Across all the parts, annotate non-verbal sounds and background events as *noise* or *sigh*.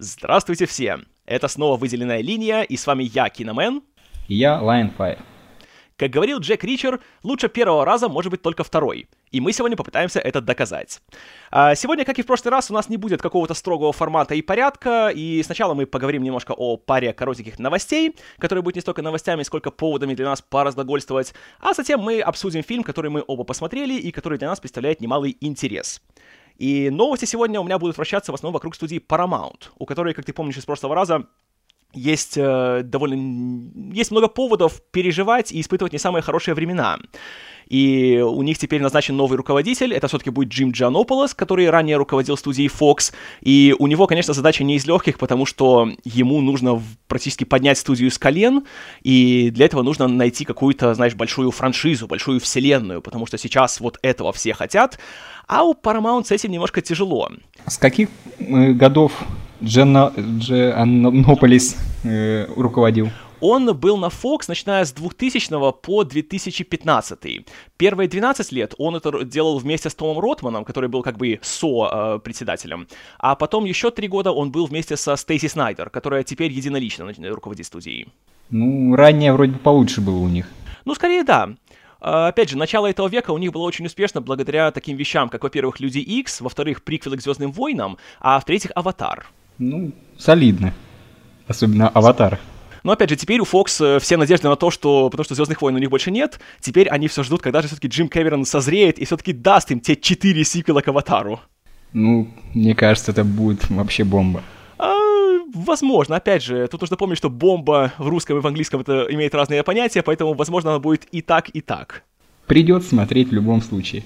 Здравствуйте все! Это снова «Выделенная линия», и с вами я, Киномен. И я, Lionfire. Как говорил Джек Ричер, лучше первого раза может быть только второй. И мы сегодня попытаемся это доказать. А сегодня, как и в прошлый раз, у нас не будет какого-то строгого формата и порядка, и сначала мы поговорим немножко о паре коротеньких новостей, которые будут не столько новостями, сколько поводами для нас поразглагольствовать, а затем мы обсудим фильм, который мы оба посмотрели и который для нас представляет немалый интерес. И новости сегодня у меня будут вращаться в основном вокруг студии Paramount, у которой, как ты помнишь из прошлого раза, есть э, довольно... Есть много поводов переживать и испытывать не самые хорошие времена. И у них теперь назначен новый руководитель, это все-таки будет Джим Джанополос, который ранее руководил студией Fox, и у него, конечно, задача не из легких, потому что ему нужно практически поднять студию с колен, и для этого нужно найти какую-то, знаешь, большую франшизу, большую вселенную, потому что сейчас вот этого все хотят, а у Paramount с этим немножко тяжело. С каких э, годов Джанополис э, руководил? Он был на Fox, начиная с 2000 по 2015. Первые 12 лет он это делал вместе с Томом Ротманом, который был как бы со-председателем. А потом еще три года он был вместе со Стейси Снайдер, которая теперь единолично руководит студией. Ну, ранее вроде бы получше было у них. Ну, скорее да. А, опять же, начало этого века у них было очень успешно благодаря таким вещам, как, во-первых, Люди Икс, во-вторых, приквелы к Звездным войнам, а в-третьих, Аватар. Ну, солидно. Особенно Аватар. Но опять же, теперь у Fox э, все надежды на то, что, потому что Звездных войн у них больше нет, теперь они все ждут, когда же все-таки Джим Кэмерон созреет и все-таки даст им те четыре сиквела к Аватару. Ну, мне кажется, это будет вообще бомба. А, возможно, опять же, тут нужно помнить, что бомба в русском и в английском это имеет разные понятия, поэтому, возможно, она будет и так, и так. Придется смотреть в любом случае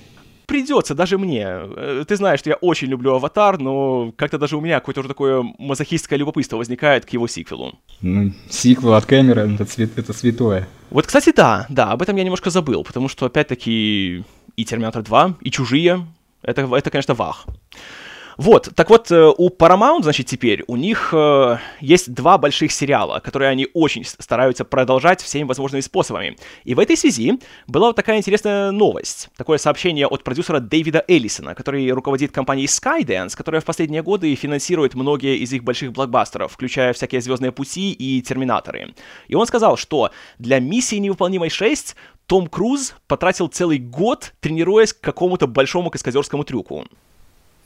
придется даже мне. Э, ты знаешь, что я очень люблю «Аватар», но как-то даже у меня какое-то уже такое мазохистское любопытство возникает к его сиквелу. Ну, сиквел от Кэмерона — это, свят... это святое. Вот, кстати, да, да, об этом я немножко забыл, потому что, опять-таки, и «Терминатор 2», и «Чужие» — это, это, конечно, вах. Вот, так вот, э, у Paramount, значит, теперь у них э, есть два больших сериала, которые они очень стараются продолжать всеми возможными способами. И в этой связи была вот такая интересная новость, такое сообщение от продюсера Дэвида Эллисона, который руководит компанией Skydance, которая в последние годы финансирует многие из их больших блокбастеров, включая всякие «Звездные пути» и «Терминаторы». И он сказал, что для «Миссии невыполнимой 6» том Круз потратил целый год, тренируясь к какому-то большому каскадерскому трюку.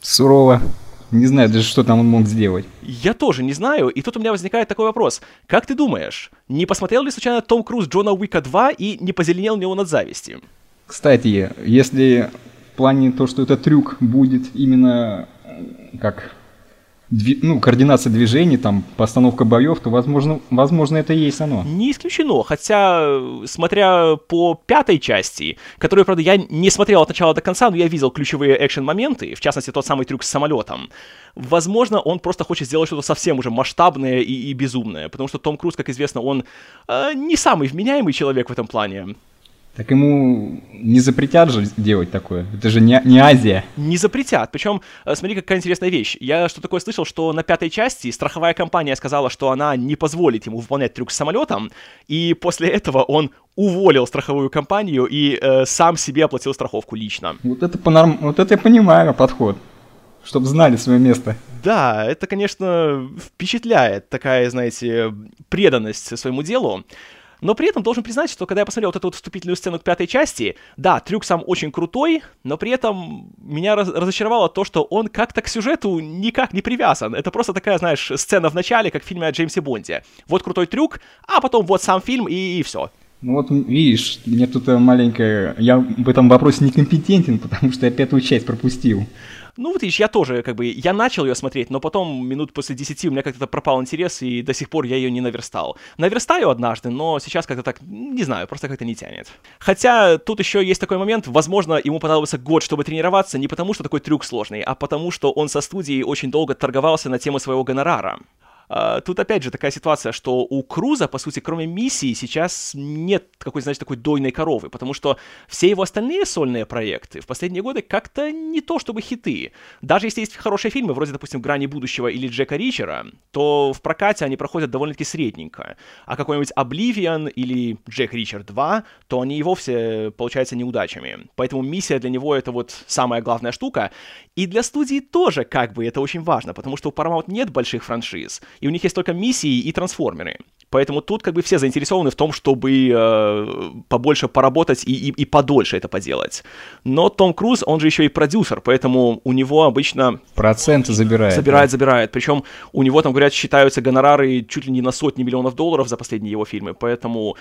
Сурово. Не знаю даже, что там он мог сделать. Я тоже не знаю, и тут у меня возникает такой вопрос. Как ты думаешь, не посмотрел ли случайно Том Круз Джона Уика 2 и не позеленел ли он от зависти? Кстати, если в плане то, что этот трюк будет именно как дви- ну, координация движений, там, постановка боев, то, возможно, возможно, это и есть оно. Не исключено, хотя, смотря по пятой части, которую, правда, я не смотрел от начала до конца, но я видел ключевые экшен-моменты, в частности, тот самый трюк с самолетом, возможно, он просто хочет сделать что-то совсем уже масштабное и, и безумное, потому что Том Круз, как известно, он э, не самый вменяемый человек в этом плане. Так ему не запретят же делать такое. Это же не, не Азия. Не запретят. Причем, э, смотри, какая интересная вещь. Я что такое слышал, что на пятой части страховая компания сказала, что она не позволит ему выполнять трюк с самолетом, и после этого он уволил страховую компанию и э, сам себе оплатил страховку лично. Вот это, понорм... вот это я понимаю подход чтобы знали свое место. Да, это, конечно, впечатляет такая, знаете, преданность своему делу. Но при этом должен признать, что когда я посмотрел вот эту вот вступительную сцену к пятой части, да, трюк сам очень крутой, но при этом меня раз- разочаровало то, что он как-то к сюжету никак не привязан. Это просто такая, знаешь, сцена в начале, как в фильме о Джеймсе Бонде. Вот крутой трюк, а потом вот сам фильм и, и все. Ну вот видишь, мне тут маленькая... Я в этом вопросе некомпетентен, *laughs* потому что я пятую часть пропустил. Ну, вот видишь, я тоже, как бы, я начал ее смотреть, но потом минут после 10 у меня как-то пропал интерес, и до сих пор я ее не наверстал. Наверстаю однажды, но сейчас как-то так, не знаю, просто как-то не тянет. Хотя тут еще есть такой момент, возможно, ему понадобился год, чтобы тренироваться, не потому что такой трюк сложный, а потому что он со студией очень долго торговался на тему своего гонорара. Uh, тут опять же такая ситуация, что у Круза, по сути, кроме миссии, сейчас нет какой-то, знаете, такой дойной коровы, потому что все его остальные сольные проекты в последние годы как-то не то чтобы хиты. Даже если есть хорошие фильмы, вроде, допустим, «Грани будущего» или Джека Ричера, то в прокате они проходят довольно-таки средненько. А какой-нибудь «Обливион» или «Джек Ричер 2», то они и вовсе получаются неудачами. Поэтому миссия для него — это вот самая главная штука. И для студии тоже как бы это очень важно, потому что у Paramount нет больших франшиз, и у них есть только миссии и трансформеры. Поэтому тут как бы все заинтересованы в том, чтобы э, побольше поработать и, и, и подольше это поделать. Но Том Круз, он же еще и продюсер, поэтому у него обычно... Проценты забирает. Забирает, да. забирает. Причем у него там, говорят, считаются гонорары чуть ли не на сотни миллионов долларов за последние его фильмы, поэтому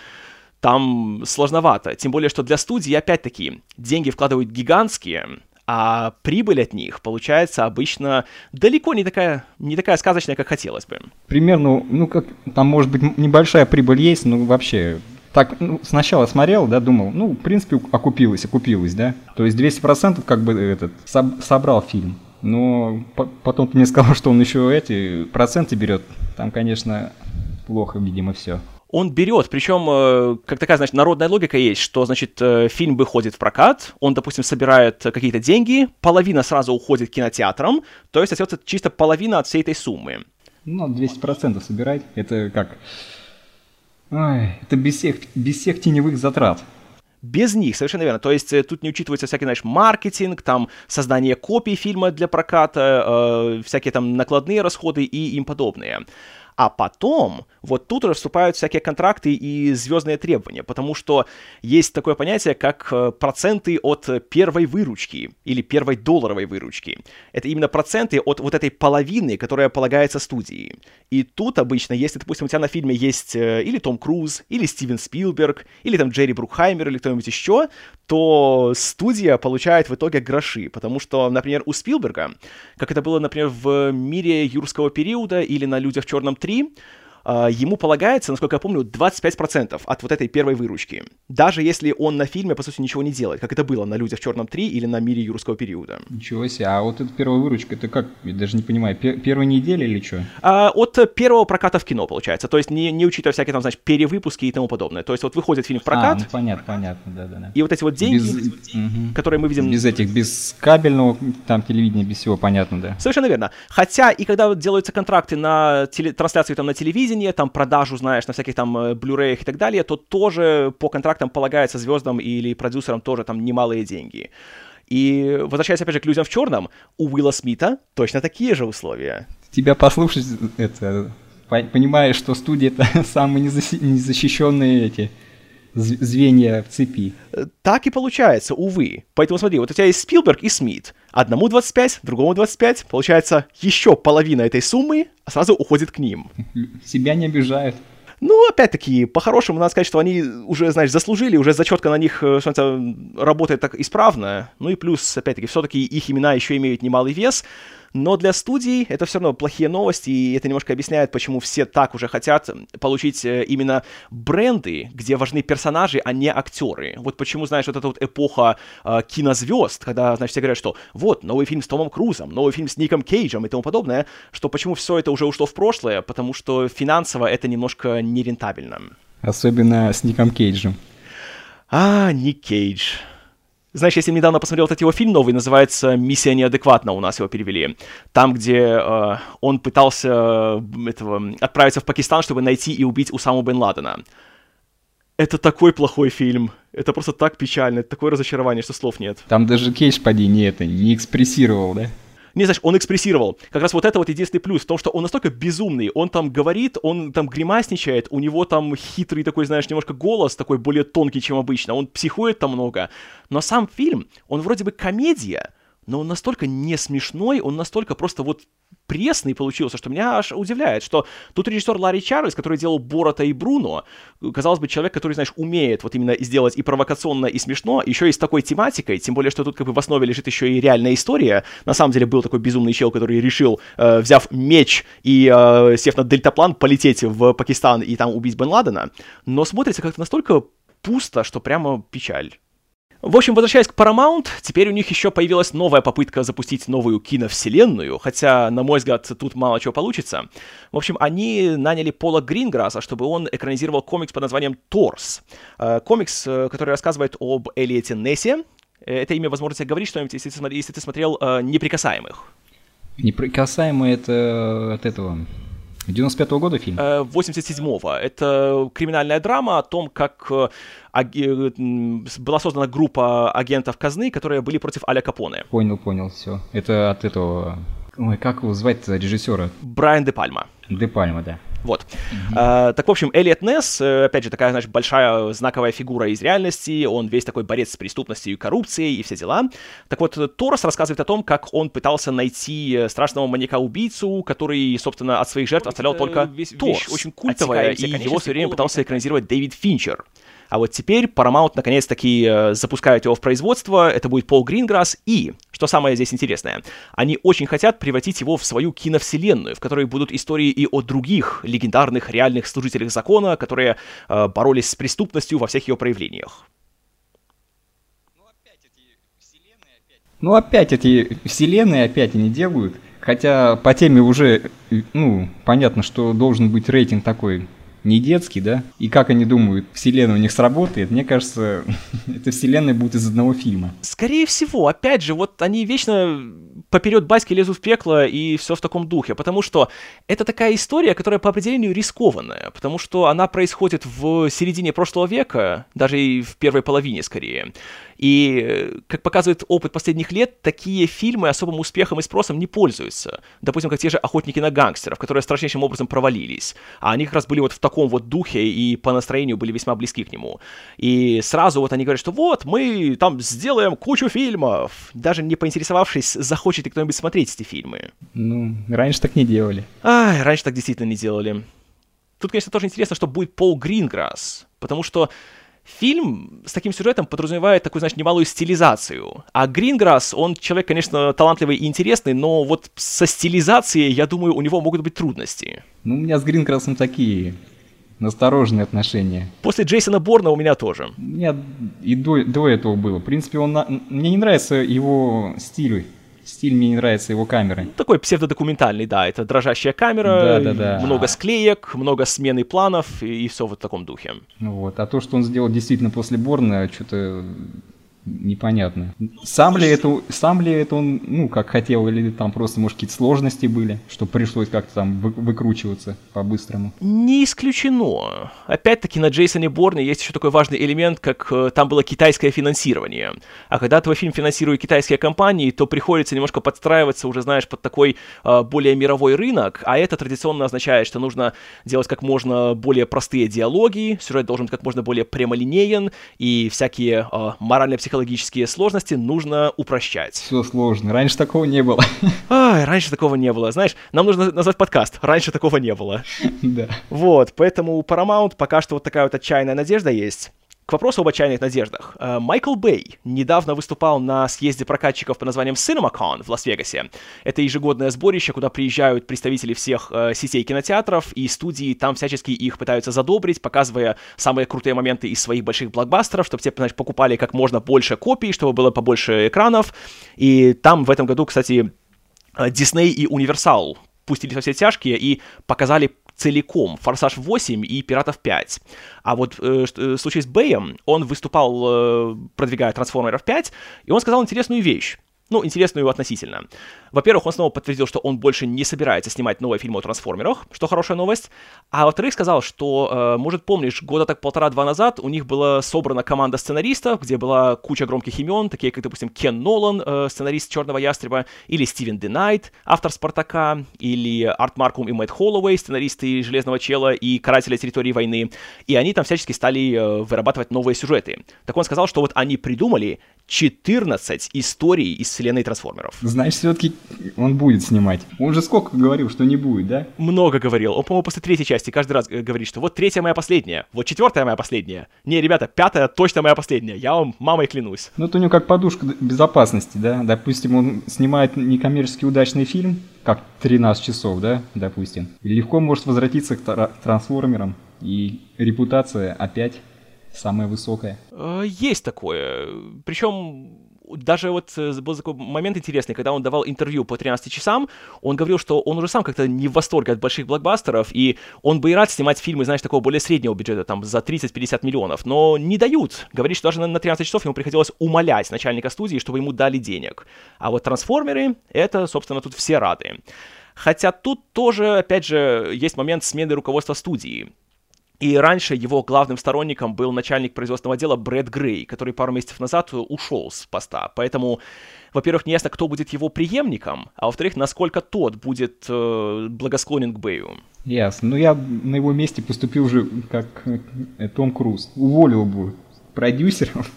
там сложновато. Тем более, что для студии, опять-таки, деньги вкладывают гигантские, а прибыль от них получается обычно далеко не такая, не такая сказочная, как хотелось бы. Примерно, ну, как там, может быть, небольшая прибыль есть, но вообще так ну, сначала смотрел, да, думал, ну, в принципе, окупилось, окупилось, да. То есть 200% как бы этот соб- собрал фильм. Но по- потом ты мне сказал, что он еще эти проценты берет. Там, конечно, плохо, видимо, все он берет, причем, э, как такая, значит, народная логика есть, что, значит, э, фильм выходит в прокат, он, допустим, собирает какие-то деньги, половина сразу уходит кинотеатрам, то есть остается чисто половина от всей этой суммы. Ну, 200% собирать, это как... Ой, это без всех, без всех теневых затрат. Без них, совершенно верно. То есть э, тут не учитывается всякий, знаешь, маркетинг, там создание копий фильма для проката, э, всякие там накладные расходы и им подобные. А потом, вот тут уже вступают всякие контракты и звездные требования, потому что есть такое понятие, как э, проценты от первой выручки или первой долларовой выручки. Это именно проценты от вот этой половины, которая полагается студии. И тут обычно, если, допустим, у тебя на фильме есть э, или Том Круз, или Стивен Спилберг, или там Джерри Брукхаймер, или кто-нибудь еще, то студия получает в итоге гроши, потому что, например, у Спилберга, как это было, например, в «Мире юрского периода» или на «Людях в черном 3», а, ему полагается, насколько я помню, 25% от вот этой первой выручки. Даже если он на фильме, по сути, ничего не делает, как это было на «Людях в черном 3» или на «Мире юрского периода». Ничего себе. А вот эта первая выручка, это как? Я даже не понимаю. Пер- первой недели или что? А, от первого проката в кино, получается. То есть не, не учитывая всякие там, значит, перевыпуски и тому подобное. То есть вот выходит фильм в прокат. А, ну, понятно, понятно, да-да-да. И вот эти вот деньги, без, которые мы видим... Без этих, без кабельного там телевидения, без всего, понятно, да. Совершенно верно. Хотя и когда делаются контракты на теле... трансляцию там на телевидении, там продажу знаешь, на всяких там э, Blu-ray и так далее, то тоже по контрактам полагается звездам или продюсерам тоже там немалые деньги. И возвращаясь опять же к людям в черном, у Уилла Смита точно такие же условия. Тебя послушать, это, понимаешь, что студия это *laughs* самые незащищенные эти звенья в цепи. Э, так и получается, увы. Поэтому смотри, вот у тебя есть Спилберг и Смит. Одному 25, другому 25. Получается, еще половина этой суммы сразу уходит к ним. Себя не обижают. Ну, опять-таки, по-хорошему, надо сказать, что они уже, знаешь, заслужили, уже зачетка на них э, что-то работает так исправно. Ну и плюс, опять-таки, все-таки их имена еще имеют немалый вес. Но для студий это все равно плохие новости, и это немножко объясняет, почему все так уже хотят получить э, именно бренды, где важны персонажи, а не актеры. Вот почему, знаешь, вот эта вот эпоха э, кинозвезд, когда, значит, все говорят, что вот, новый фильм с Томом Крузом, новый фильм с Ником Кейджем и тому подобное, что почему все это уже ушло в прошлое, потому что финансово это немножко нерентабельно. Особенно с Ником Кейджем. А, Ник Кейдж. Знаешь, если недавно посмотрел этот его фильм новый, называется «Миссия неадекватна», у нас его перевели. Там, где э, он пытался э, этого, отправиться в Пакистан, чтобы найти и убить Усаму бен Ладена. Это такой плохой фильм. Это просто так печально, это такое разочарование, что слов нет. Там даже Кейдж, поди, не это, не экспрессировал, да? Не, знаешь, он экспрессировал. Как раз вот это вот единственный плюс в том, что он настолько безумный, он там говорит, он там гримасничает, у него там хитрый такой, знаешь, немножко голос такой более тонкий, чем обычно, он психует там много. Но сам фильм, он вроде бы комедия, но он настолько не смешной, он настолько просто вот пресный получился, что меня аж удивляет, что тут режиссер Ларри Чарльз, который делал Борота и Бруно, казалось бы, человек, который, знаешь, умеет вот именно сделать и провокационно, и смешно, еще и с такой тематикой, тем более, что тут как бы в основе лежит еще и реальная история. На самом деле был такой безумный чел, который решил, э, взяв меч и э, сев на дельтаплан, полететь в Пакистан и там убить Бен Ладена, но смотрится как-то настолько пусто, что прямо печаль. В общем, возвращаясь к Paramount, теперь у них еще появилась новая попытка запустить новую киновселенную, хотя, на мой взгляд, тут мало чего получится. В общем, они наняли Пола Гринграсса, чтобы он экранизировал комикс под названием «Торс». Э, комикс, э, который рассказывает об Элиоте Нессе. Э, это имя, возможно, тебе говорит что-нибудь, если, если ты смотрел «Неприкасаемых». «Неприкасаемые» — это от этого... 95-го года фильм? 87-го. Это криминальная драма о том, как была создана группа агентов казны, которые были против Аля Капоне. Понял, понял, все. Это от этого... Ой, как его звать режиссера? Брайан Де Пальма. Де Пальма, да. Вот. Mm-hmm. А, так, в общем, Элиот Несс, э, опять же, такая, значит, большая знаковая фигура из реальности, он весь такой борец с преступностью и коррупцией и все дела. Так вот, Торос рассказывает о том, как он пытался найти э, страшного маньяка-убийцу, который, собственно, от своих жертв оставлял только весь, Торс, очень культовая, и его все время пытался экранизировать Дэвид Финчер. А вот теперь Paramount наконец-таки э, запускают его в производство, это будет Пол Гринграсс, и, что самое здесь интересное, они очень хотят превратить его в свою киновселенную, в которой будут истории и о других легендарных реальных служителях закона, которые э, боролись с преступностью во всех ее проявлениях. Ну опять эти вселенные опять они делают. Хотя по теме уже, ну, понятно, что должен быть рейтинг такой не детский, да? И как они думают, вселенная у них сработает? Мне кажется, *laughs* эта вселенная будет из одного фильма. Скорее всего, опять же, вот они вечно поперед баски лезут в пекло и все в таком духе, потому что это такая история, которая по определению рискованная, потому что она происходит в середине прошлого века, даже и в первой половине скорее. И, как показывает опыт последних лет, такие фильмы особым успехом и спросом не пользуются. Допустим, как те же «Охотники на гангстеров», которые страшнейшим образом провалились. А они как раз были вот в таком вот духе и по настроению были весьма близки к нему. И сразу вот они говорят, что вот, мы там сделаем кучу фильмов, даже не поинтересовавшись, захочет ли кто-нибудь смотреть эти фильмы. Ну, раньше так не делали. Ай, раньше так действительно не делали. Тут, конечно, тоже интересно, что будет Пол Гринграсс, потому что Фильм с таким сюжетом подразумевает такую, знаешь, немалую стилизацию. А Гринграсс, он человек, конечно, талантливый и интересный, но вот со стилизацией, я думаю, у него могут быть трудности. Ну, у меня с Гринграссом такие настороженные отношения. После Джейсона Борна у меня тоже. У меня и до, до этого было. В принципе, он на... мне не нравится его стиль стиль мне не нравится его камеры. Такой псевдодокументальный, да, это дрожащая камера, да, да, да. много склеек, много смены планов и, и все в таком духе. Вот, а то, что он сделал действительно после Борна, что-то непонятно. Сам ли это, сам ли это он, ну, как хотел, или там просто, может, какие-то сложности были, что пришлось как-то там вы, выкручиваться по-быстрому? Не исключено. Опять-таки на Джейсоне Борне есть еще такой важный элемент, как э, там было китайское финансирование. А когда твой фильм финансируют китайские компании, то приходится немножко подстраиваться уже, знаешь, под такой э, более мировой рынок, а это традиционно означает, что нужно делать как можно более простые диалоги, сюжет должен быть как можно более прямолинеен, и всякие э, морально-психологические психологические сложности нужно упрощать. Все сложно. Раньше такого не было. *laughs* Ай, раньше такого не было. Знаешь, нам нужно назвать подкаст. Раньше такого не было. *laughs* Да. Вот, поэтому у Paramount пока что вот такая вот отчаянная надежда есть. К вопросу об отчаянных надеждах. Э, Майкл Бэй недавно выступал на съезде прокатчиков под названием CinemaCon в Лас-Вегасе. Это ежегодное сборище, куда приезжают представители всех э, сетей кинотеатров и студии, там всячески их пытаются задобрить, показывая самые крутые моменты из своих больших блокбастеров, чтобы те, значит, покупали как можно больше копий, чтобы было побольше экранов. И там в этом году, кстати, Disney и Universal пустили все тяжкие и показали целиком «Форсаж 8» и «Пиратов 5». А вот э, э, случае с Бэем, он выступал, э, продвигая «Трансформеров 5», и он сказал интересную вещь. Ну, интересную относительно. Во-первых, он снова подтвердил, что он больше не собирается снимать новый фильм о трансформерах, что хорошая новость. А во-вторых, сказал, что, э, может, помнишь, года так полтора-два назад у них была собрана команда сценаристов, где была куча громких имен, такие как, допустим, Кен Нолан, э, сценарист «Черного ястреба», или Стивен Денайт, автор «Спартака», или Арт Маркум и Мэтт Холлоуэй, сценаристы «Железного чела» и «Карателя территории войны». И они там всячески стали э, вырабатывать новые сюжеты. Так он сказал, что вот они придумали 14 историй из вселенной трансформеров. Значит, все-таки он будет снимать. Он же сколько говорил, что не будет, да? Много говорил. Он, по-моему, после третьей части каждый раз говорит, что вот третья моя последняя, вот четвертая моя последняя. Не, ребята, пятая точно моя последняя. Я вам мамой клянусь. Ну, это у него как подушка безопасности, да? Допустим, он снимает некоммерчески удачный фильм, как 13 часов, да, допустим. И легко может возвратиться к трансформерам, и репутация опять самая высокая. Э, есть такое. Причем даже вот э, был такой момент интересный, когда он давал интервью по 13 часам, он говорил, что он уже сам как-то не в восторге от больших блокбастеров, и он бы и рад снимать фильмы, знаешь, такого более среднего бюджета, там, за 30-50 миллионов, но не дают. Говорит, что даже на 13 часов ему приходилось умолять начальника студии, чтобы ему дали денег. А вот трансформеры, это, собственно, тут все рады. Хотя тут тоже, опять же, есть момент смены руководства студии. И раньше его главным сторонником был начальник производственного отдела Брэд Грей, который пару месяцев назад ушел с поста. Поэтому, во-первых, неясно, кто будет его преемником, а во-вторых, насколько тот будет э, благосклонен к Бэю. Ясно. Ну, я на его месте поступил уже как э, Том Круз. Уволил бы продюсеров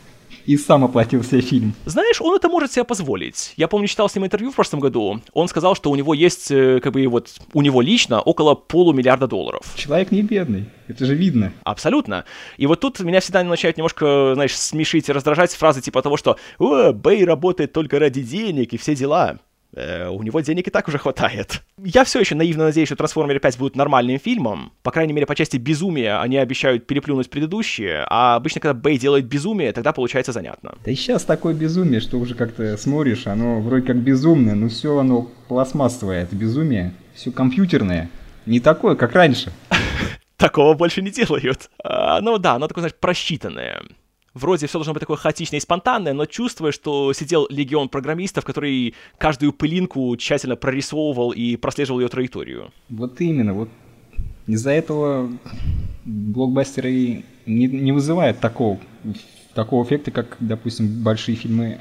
и сам оплатил себе фильм. Знаешь, он это может себе позволить. Я помню, читал с ним интервью в прошлом году. Он сказал, что у него есть, э, как бы вот, у него лично около полумиллиарда долларов. Человек не бедный, это же видно. Абсолютно. И вот тут меня всегда начинает немножко, знаешь, смешить и раздражать фразы типа того, что «О, Бэй работает только ради денег и все дела». Э, у него денег и так уже хватает. Я все еще наивно надеюсь, что Трансформеры 5 будут нормальным фильмом. По крайней мере, по части безумия они обещают переплюнуть предыдущие, а обычно, когда Бэй делает безумие, тогда получается занятно. Да и сейчас такое безумие, что уже как-то смотришь, оно вроде как безумное, но все оно пластмассовое, это безумие, все компьютерное. Не такое, как раньше. *laughs* Такого больше не делают. А, ну да, оно такое, знаешь, просчитанное вроде все должно быть такое хаотичное и спонтанное, но чувствуя, что сидел легион программистов, который каждую пылинку тщательно прорисовывал и прослеживал ее траекторию. Вот именно, вот из-за этого блокбастеры не, не вызывают такого, такого эффекта, как, допустим, большие фильмы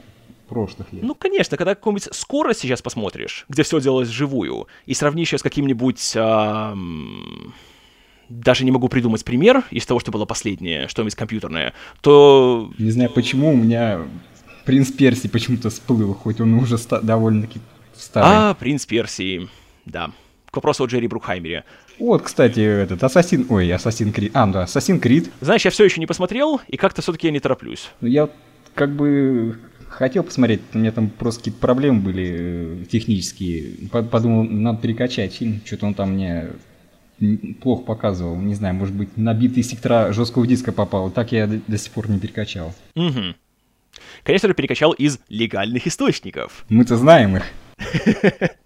прошлых лет. Ну, конечно, когда какую-нибудь скорость сейчас посмотришь, где все делалось вживую, и сравнишь ее с каким-нибудь... Эм даже не могу придумать пример из того, что было последнее, что-нибудь компьютерное, то... Не знаю почему, у меня Принц Персии почему-то всплыл, хоть он уже ста- довольно-таки старый. А, Принц Персии, да. К вопросу о Джерри Брукхаймере. Вот, кстати, этот Ассасин... Ой, Ассасин Крид. А, да, Ассасин Крид. Знаешь, я все еще не посмотрел, и как-то все-таки я не тороплюсь. Ну, я как бы хотел посмотреть, у меня там просто какие-то проблемы были э, технические. Подумал, надо перекачать фильм, что-то он там мне плохо показывал. Не знаю, может быть, набитые сектора жесткого диска попал. Так я до, до сих пор не перекачал. Угу. Конечно же, перекачал из легальных источников. Мы-то знаем их. *laughs*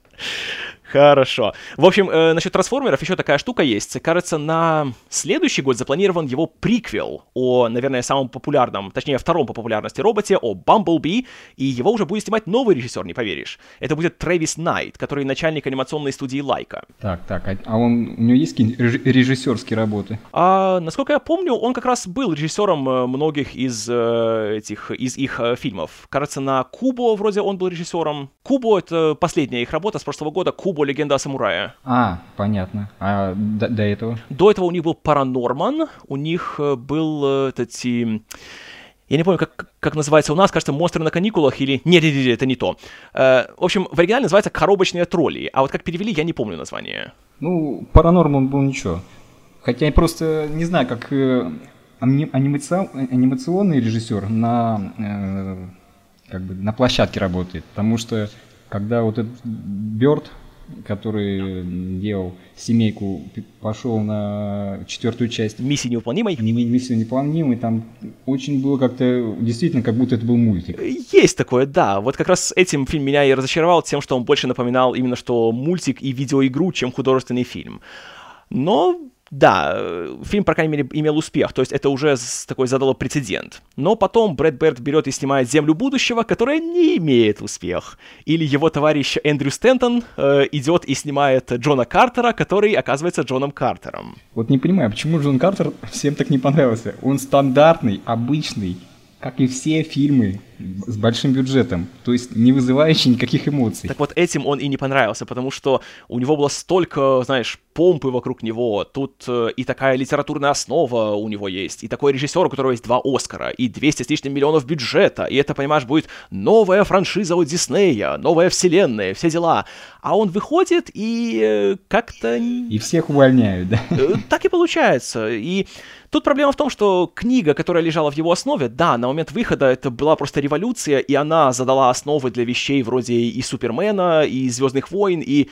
Хорошо. В общем, э, насчет трансформеров еще такая штука есть. Кажется, на следующий год запланирован его приквел о, наверное, самом популярном, точнее, втором по популярности роботе, о Бамблби, и его уже будет снимать новый режиссер, не поверишь. Это будет Трэвис Найт, который начальник анимационной студии Лайка. Так, так, а, а он, у него есть какие-нибудь режиссерские работы? А, насколько я помню, он как раз был режиссером э, многих из э, этих, из их э, фильмов. Кажется, на Кубо вроде он был режиссером. Кубо — это последняя их работа с прошлого года, Кубо Кубо Легенда о самурае. А, понятно. А до, до этого? До этого у них был Паранорман, у них э, был э, этот... Я не помню, как, как называется у нас, кажется, «Монстры на каникулах» или... Нет, нет, нет, это не то. Э, в общем, в оригинале называется «Коробочные тролли», а вот как перевели, я не помню название. Ну, Паранорман был ничего. Хотя я просто не знаю, как э, анимационный режиссер на, э, как бы на площадке работает. Потому что когда вот этот Бёрд который делал семейку, пошел на четвертую часть. Миссии невыполнимой? Не, миссию невыполнимой, там очень было как-то, действительно, как будто это был мультик. Есть такое, да. Вот как раз этим фильм меня и разочаровал тем, что он больше напоминал именно что мультик и видеоигру, чем художественный фильм. Но да, э, фильм, по крайней мере, имел успех, то есть это уже такой задало прецедент. Но потом Брэд Берт берет и снимает «Землю будущего», которая не имеет успех. Или его товарищ Эндрю Стентон э, идет и снимает Джона Картера, который оказывается Джоном Картером. Вот не понимаю, почему Джон Картер всем так не понравился? Он стандартный, обычный, как и все фильмы с большим бюджетом, то есть не вызывающий никаких эмоций. Так вот этим он и не понравился, потому что у него было столько, знаешь, помпы вокруг него, тут э, и такая литературная основа у него есть, и такой режиссер, у которого есть два Оскара, и 200 с лишним миллионов бюджета, и это, понимаешь, будет новая франшиза от Диснея, новая вселенная, все дела. А он выходит и э, как-то... И всех увольняют, да? Э, так и получается. И тут проблема в том, что книга, которая лежала в его основе, да, на момент выхода это была просто революция, и она задала основы для вещей вроде и Супермена, и Звездных войн, и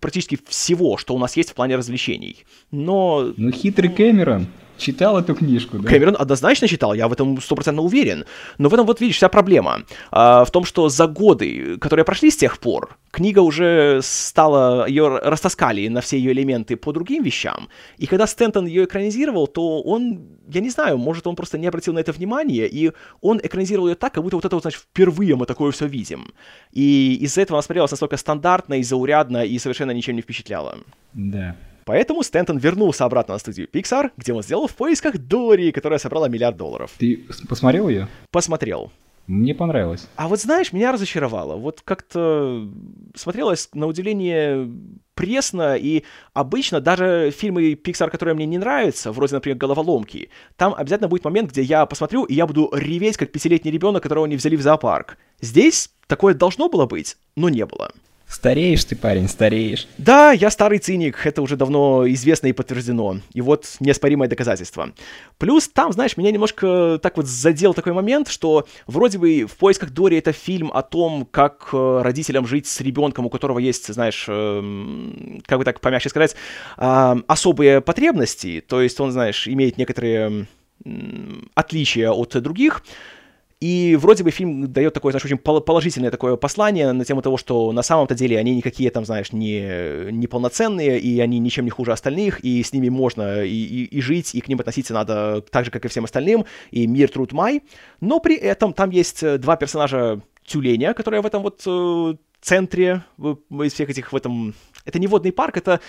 практически всего, что у нас есть в плане развлечений. Но... Ну, хитрый Кэмерон читал эту книжку, да? Кэмерон однозначно читал, я в этом стопроцентно уверен. Но в этом вот, видишь, вся проблема. А, в том, что за годы, которые прошли с тех пор, книга уже стала, ее растаскали на все ее элементы по другим вещам. И когда Стентон ее экранизировал, то он, я не знаю, может, он просто не обратил на это внимания, и он экранизировал ее так, как будто вот это вот, значит, впервые мы такое все видим. И из-за этого она смотрелась настолько стандартно и заурядно, и совершенно ничем не впечатляла. Да. Поэтому Стэнтон вернулся обратно на студию Pixar, где он сделал в поисках Дори, которая собрала миллиард долларов. Ты посмотрел ее? Посмотрел. Мне понравилось. А вот знаешь, меня разочаровало. Вот как-то смотрелось на удивление пресно, и обычно даже фильмы Pixar, которые мне не нравятся, вроде, например, «Головоломки», там обязательно будет момент, где я посмотрю, и я буду реветь, как пятилетний ребенок, которого не взяли в зоопарк. Здесь такое должно было быть, но не было. Стареешь ты, парень, стареешь. Да, я старый циник, это уже давно известно и подтверждено. И вот неоспоримое доказательство. Плюс там, знаешь, меня немножко так вот задел такой момент, что вроде бы «В поисках Дори» это фильм о том, как э, родителям жить с ребенком, у которого есть, знаешь, э, как бы так помягче сказать, э, особые потребности. То есть он, знаешь, имеет некоторые отличия от других. И вроде бы фильм дает такое, знаешь, очень положительное такое послание на тему того, что на самом-то деле они никакие там, знаешь, не, не полноценные, и они ничем не хуже остальных, и с ними можно и, и, и жить, и к ним относиться надо так же, как и всем остальным, и мир, труд, май. Но при этом там есть э, два персонажа тюленя, которые в этом вот э, центре, из всех этих в этом... Это не водный парк, это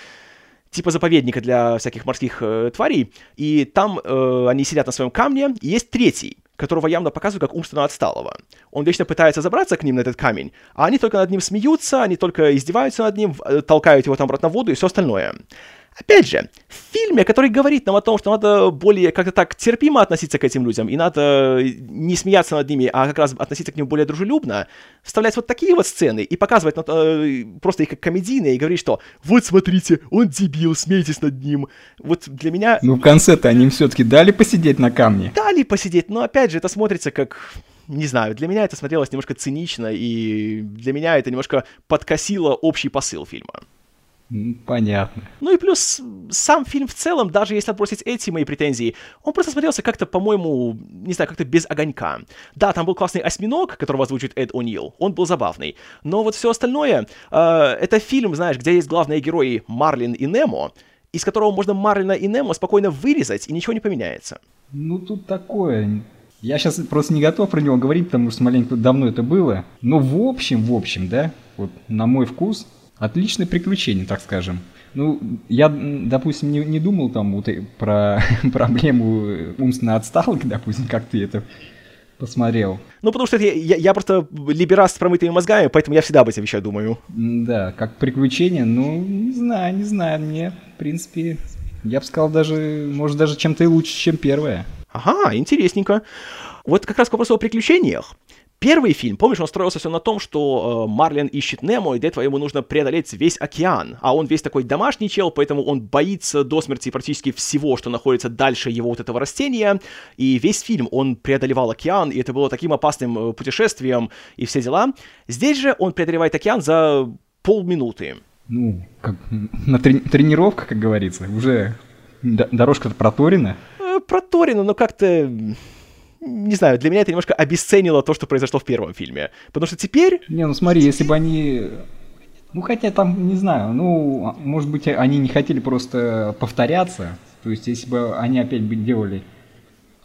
типа заповедника для всяких морских э, тварей, и там э, они сидят на своем камне, и есть третий, которого явно показывают как умственно отсталого. Он вечно пытается забраться к ним на этот камень, а они только над ним смеются, они только издеваются над ним, э, толкают его там обратно в воду и все остальное. Опять же, в фильме, который говорит нам о том, что надо более как-то так терпимо относиться к этим людям, и надо не смеяться над ними, а как раз относиться к ним более дружелюбно, вставлять вот такие вот сцены и показывать э, просто их как комедийные и говорить, что вот смотрите, он дебил, смейтесь над ним. Вот для меня... Ну, в конце-то они все-таки дали посидеть на камне. Дали посидеть, но опять же, это смотрится как не знаю, для меня это смотрелось немножко цинично, и для меня это немножко подкосило общий посыл фильма. Понятно. Ну и плюс сам фильм в целом, даже если отбросить эти мои претензии, он просто смотрелся как-то, по-моему, не знаю, как-то без огонька. Да, там был классный осьминог, которого озвучит Эд О'Нил, он был забавный. Но вот все остальное, э, это фильм, знаешь, где есть главные герои Марлин и Немо, из которого можно Марлина и Немо спокойно вырезать, и ничего не поменяется. Ну, тут такое. Я сейчас просто не готов про него говорить, потому что маленько давно это было. Но в общем, в общем, да, вот на мой вкус, Отличное приключение, так скажем. Ну, я, допустим, не, не думал там вот про *laughs* проблему умственно отсталых, допустим, как ты это посмотрел. Ну, потому что я, я, я просто либераст с промытыми мозгами, поэтому я всегда об этом вещах думаю. Да, как приключение, ну, не знаю, не знаю, мне, в принципе, я бы сказал даже, может, даже чем-то и лучше, чем первое. Ага, интересненько. Вот как раз к вопросу о приключениях. Первый фильм, помнишь, он строился все на том, что э, Марлин ищет Немо, и для этого ему нужно преодолеть весь океан. А он весь такой домашний чел, поэтому он боится до смерти практически всего, что находится дальше его вот этого растения. И весь фильм он преодолевал океан, и это было таким опасным э, путешествием и все дела. Здесь же он преодолевает океан за полминуты. Ну, как на трени- тренировка, как говорится, уже дорожка проторена. Э, проторена, но как-то не знаю, для меня это немножко обесценило то, что произошло в первом фильме. Потому что теперь... Не, ну смотри, если бы они... Ну, хотя там, не знаю, ну, может быть, они не хотели просто повторяться. То есть, если бы они опять бы делали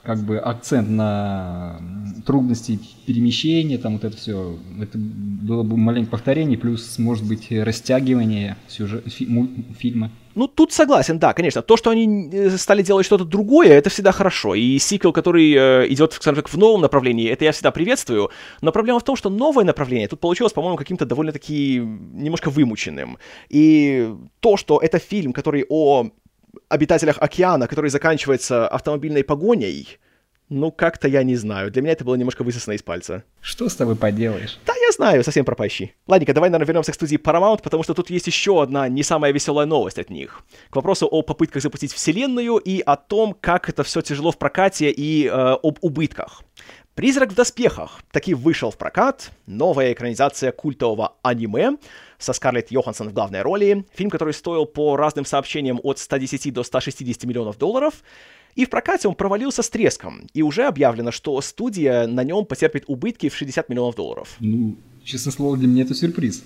как бы акцент на трудности перемещения, там вот это все, это было бы маленькое повторение, плюс, может быть, растягивание сюжет, фи, фильма. Ну, тут согласен, да, конечно. То, что они э, стали делать что-то другое, это всегда хорошо. И сиквел, который э, идет, скажем так, в новом направлении, это я всегда приветствую. Но проблема в том, что новое направление тут получилось, по-моему, каким-то довольно-таки немножко вымученным. И то, что это фильм, который о обитателях океана, который заканчивается автомобильной погоней, ну, как-то я не знаю. Для меня это было немножко высосано из пальца. Что с тобой поделаешь? Да, я знаю, совсем пропащий. Ладненько, давай, наверное, вернемся к студии Paramount, потому что тут есть еще одна не самая веселая новость от них. К вопросу о попытках запустить вселенную и о том, как это все тяжело в прокате и э, об убытках. «Призрак в доспехах» таки вышел в прокат, новая экранизация культового аниме со Скарлетт Йоханссон в главной роли, фильм, который стоил по разным сообщениям от 110 до 160 миллионов долларов, И в прокате он провалился с треском, и уже объявлено, что студия на нем потерпит убытки в 60 миллионов долларов. Ну, честное слово, для меня это сюрприз.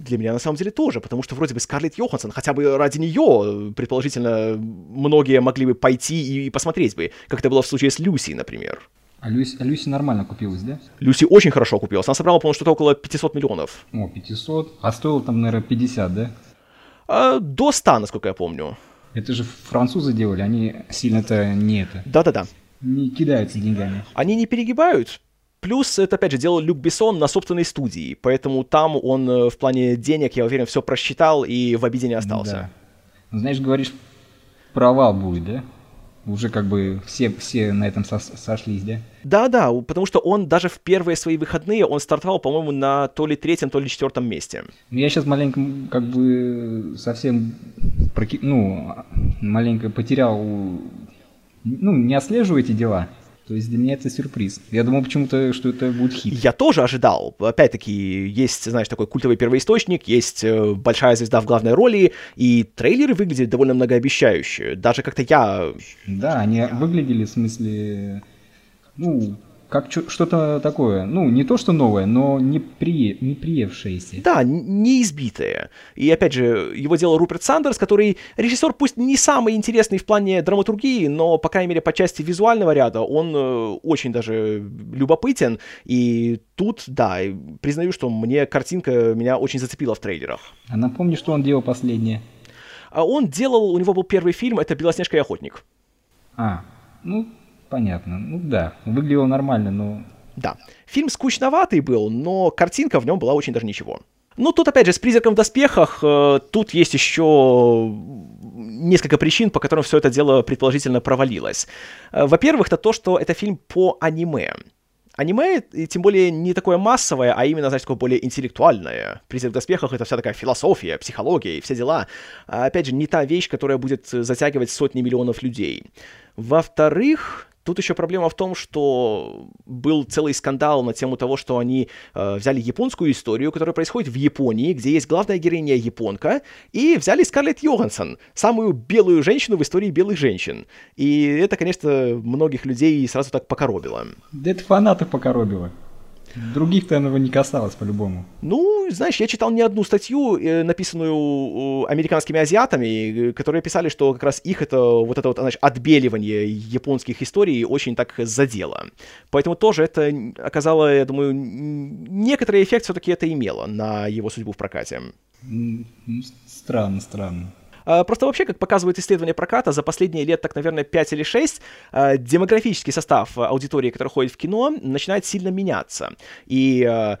Для меня на самом деле тоже, потому что вроде бы Скарлетт Йоханссон, хотя бы ради нее, предположительно, многие могли бы пойти и посмотреть бы, как это было в случае с Люси, например. А Люси, а Люси нормально купилась, да? Люси очень хорошо купилась. Она собрала, по-моему, что-то около 500 миллионов. О, 500. А стоило там, наверное, 50, да? А, до 100, насколько я помню. Это же французы делали, они сильно-то не это. Да-да-да. Не кидаются деньгами. Они не перегибают. Плюс это, опять же, делал Люк Бессон на собственной студии, поэтому там он э, в плане денег, я уверен, все просчитал и в обиде не остался. Да. Ну, знаешь, говоришь, провал будет, да? Уже как бы все, все на этом со- сошлись, да? Да-да, потому что он даже в первые свои выходные, он стартовал, по-моему, на то ли третьем, то ли четвертом месте. Ну, я сейчас маленько как бы совсем, проки... ну, маленько потерял, ну, не отслеживаю эти дела. То есть для меня это сюрприз. Я думал почему-то, что это будет хит. Я тоже ожидал. Опять-таки, есть, знаешь, такой культовый первоисточник, есть э, большая звезда в главной роли, и трейлеры выглядят довольно многообещающе. Даже как-то я... Да, они выглядели, в смысле, ну, как что-то такое, ну, не то что новое, но не, при, не приевшееся. Да, не избитое. И опять же, его делал Руперт Сандерс, который режиссер пусть не самый интересный в плане драматургии, но, по крайней мере, по части визуального ряда он э, очень даже любопытен. И тут, да, признаю, что мне картинка меня очень зацепила в трейлерах. А напомни, что он делал последнее. А он делал, у него был первый фильм, это «Белоснежка и охотник». А, ну, Понятно. Ну да, выглядело нормально, но... Да. Фильм скучноватый был, но картинка в нем была очень даже ничего. Ну, тут, опять же, с призраком в доспехах, э, тут есть еще несколько причин, по которым все это дело предположительно провалилось. Э, во-первых, это то, что это фильм по аниме. Аниме, и тем более, не такое массовое, а именно, знаете, такое более интеллектуальное. «Призрак в доспехах» — это вся такая философия, психология и все дела. А, опять же, не та вещь, которая будет затягивать сотни миллионов людей. Во-вторых, Тут еще проблема в том, что был целый скандал на тему того, что они э, взяли японскую историю, которая происходит в Японии, где есть главная героиня японка, и взяли Скарлетт Йоханссон, самую белую женщину в истории белых женщин. И это, конечно, многих людей сразу так покоробило. Да это фанатов покоробило. Других-то этого не касалось по-любому. Ну, знаешь, я читал не одну статью, э, написанную американскими азиатами, которые писали, что как раз их это вот это вот, знаешь, отбеливание японских историй очень так задело. Поэтому тоже это оказало, я думаю, некоторый эффект все-таки это имело на его судьбу в прокате. Странно, странно. А, просто вообще, как показывают исследования проката, за последние лет, так, наверное, 5 или 6, а, демографический состав аудитории, которая ходит в кино, начинает сильно меняться. И а,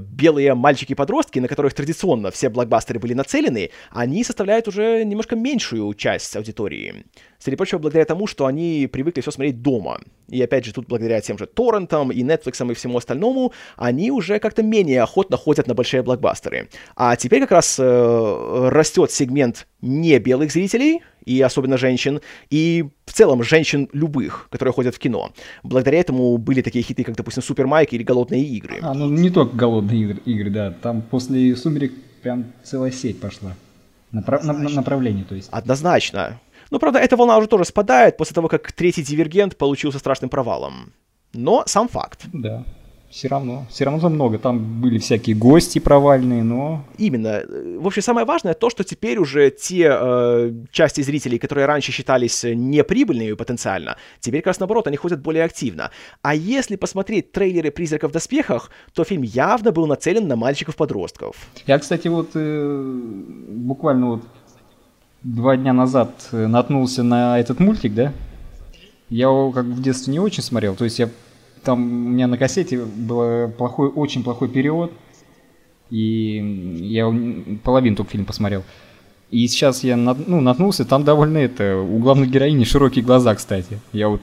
белые мальчики-подростки, на которых традиционно все блокбастеры были нацелены, они составляют уже немножко меньшую часть аудитории. Среди прочего, благодаря тому, что они привыкли все смотреть дома. И опять же, тут благодаря тем же торрентам и Netflix и всему остальному, они уже как-то менее охотно ходят на большие блокбастеры. А теперь как раз э, растет сегмент не белых зрителей, и особенно женщин, и в целом женщин любых, которые ходят в кино. Благодаря этому были такие хиты, как, допустим, Супер Майк или Голодные игры. А, ну не только Голодные игры, игры да. Там после Сумерек прям целая сеть пошла. Направ... На, направление, то есть. Однозначно. Но, правда, эта волна уже тоже спадает после того, как третий дивергент получился страшным провалом. Но сам факт. Да. Все равно, все равно там много. Там были всякие гости провальные, но... Именно. В общем, самое важное то, что теперь уже те э, части зрителей, которые раньше считались неприбыльными потенциально, теперь как раз наоборот, они ходят более активно. А если посмотреть трейлеры «Призраков в доспехах», то фильм явно был нацелен на мальчиков-подростков. Я, кстати, вот э, буквально вот два дня назад э, наткнулся на этот мультик, да? Я его как в детстве не очень смотрел, то есть я там у меня на кассете был плохой, очень плохой период, и я половину только фильм посмотрел. И сейчас я ну, наткнулся, там довольно это, у главной героини широкие глаза, кстати. Я вот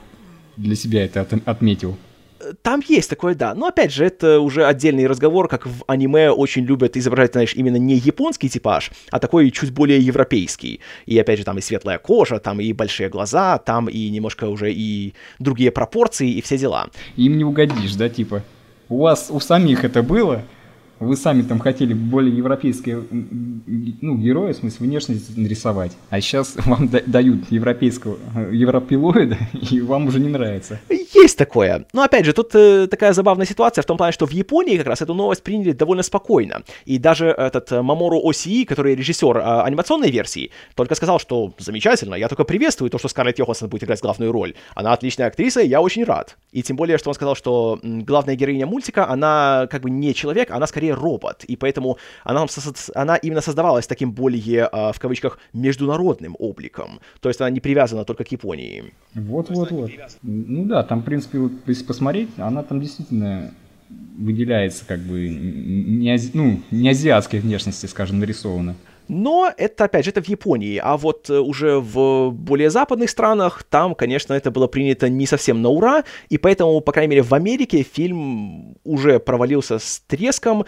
для себя это от, отметил. Там есть такое, да. Но опять же, это уже отдельный разговор, как в аниме очень любят изображать, знаешь, именно не японский типаж, а такой чуть более европейский. И опять же, там и светлая кожа, там и большие глаза, там и немножко уже и другие пропорции, и все дела. Им не угодишь, да, типа? У вас, у самих это было, вы сами там хотели более европейские, ну, героя, в смысле, внешность нарисовать, а сейчас *laughs* вам дают европейского, европилоида, *laughs* и вам уже не нравится. Есть такое. Но опять же, тут э, такая забавная ситуация в том плане, что в Японии как раз эту новость приняли довольно спокойно. И даже этот э, Мамору Оси, который режиссер э, анимационной версии, только сказал, что замечательно, я только приветствую то, что Скарлетт Йоханссон будет играть главную роль. Она отличная актриса, и я очень рад. И тем более, что он сказал, что главная героиня мультика, она как бы не человек, она скорее робот. И поэтому она, она именно создавалась таким более, э, в кавычках, международным обликом. То есть она не привязана только к Японии. Вот-вот-вот. Ну да, там принципе, вот, если посмотреть, она там действительно выделяется как бы не, ази... ну, не азиатской внешности, скажем, нарисована. Но это, опять же, это в Японии, а вот э, уже в более западных странах, там, конечно, это было принято не совсем на ура, и поэтому, по крайней мере, в Америке фильм уже провалился с треском,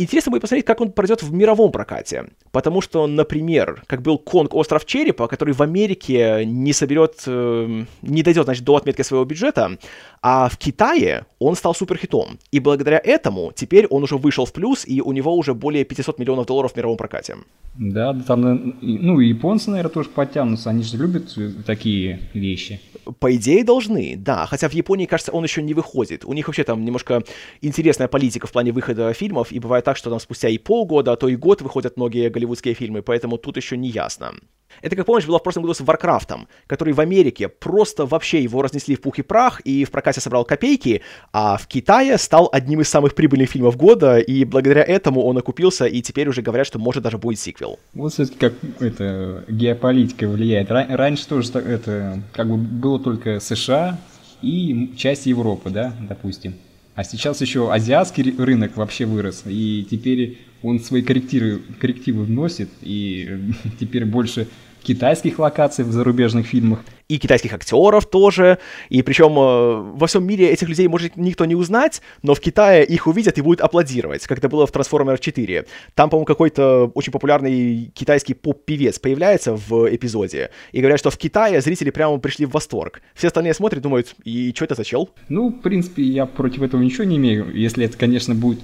Интересно будет посмотреть, как он пройдет в мировом прокате. Потому что, например, как был Конг Остров Черепа, который в Америке не соберет, э, не дойдет, значит, до отметки своего бюджета, а в Китае он стал суперхитом. И благодаря этому теперь он уже вышел в плюс, и у него уже более 500 миллионов долларов в мировом прокате. Да, там, э, ну, японцы, наверное, тоже подтянутся, они же любят такие вещи. По идее, должны, да. Хотя в Японии, кажется, он еще не выходит. У них вообще там немножко интересная политика в плане выхода фильмов, и бывает так, что там спустя и полгода, а то и год выходят многие голливудские фильмы, поэтому тут еще не ясно. Это, как помнишь, было в прошлом году с Warcraft ом, который в Америке просто вообще его разнесли в пух и прах и в прокате собрал копейки, а в Китае стал одним из самых прибыльных фильмов года, и благодаря этому он окупился, и теперь уже говорят, что может даже будет сиквел. Вот все-таки как это геополитика влияет. Раньше тоже это как бы было только США и часть Европы, да, допустим. А сейчас еще азиатский рынок вообще вырос, и теперь он свои коррективы, коррективы вносит, и *laughs* теперь больше китайских локаций в зарубежных фильмах. И китайских актеров тоже. И причем э, во всем мире этих людей может никто не узнать, но в Китае их увидят и будут аплодировать, как это было в Трансформерах 4. Там, по-моему, какой-то очень популярный китайский поп-певец появляется в эпизоде. И говорят, что в Китае зрители прямо пришли в восторг. Все остальные смотрят, думают, и что это за чел? Ну, в принципе, я против этого ничего не имею, если это, конечно, будет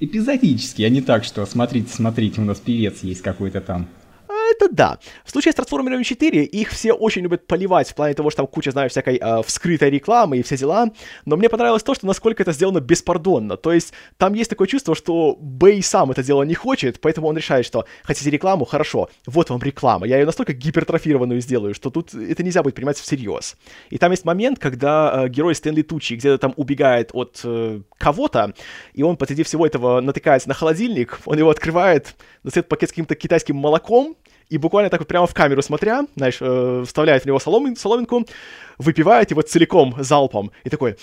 эпизодически, а не так, что смотрите, смотрите, у нас певец есть какой-то там это да. В случае с Трансформерами 4 их все очень любят поливать в плане того, что там куча, знаю, всякой э, вскрытой рекламы и все дела. Но мне понравилось то, что насколько это сделано беспардонно. То есть там есть такое чувство, что Бэй сам это дело не хочет, поэтому он решает, что хотите рекламу? Хорошо, вот вам реклама. Я ее настолько гипертрофированную сделаю, что тут это нельзя будет принимать всерьез. И там есть момент, когда э, герой Стэнли Тучи где-то там убегает от э, кого-то, и он посреди всего этого натыкается на холодильник, он его открывает, достает пакет с каким-то китайским молоком, и буквально так вот прямо в камеру смотря, знаешь, э, вставляет в него соломин, соломинку, выпивает его целиком, залпом, и такой,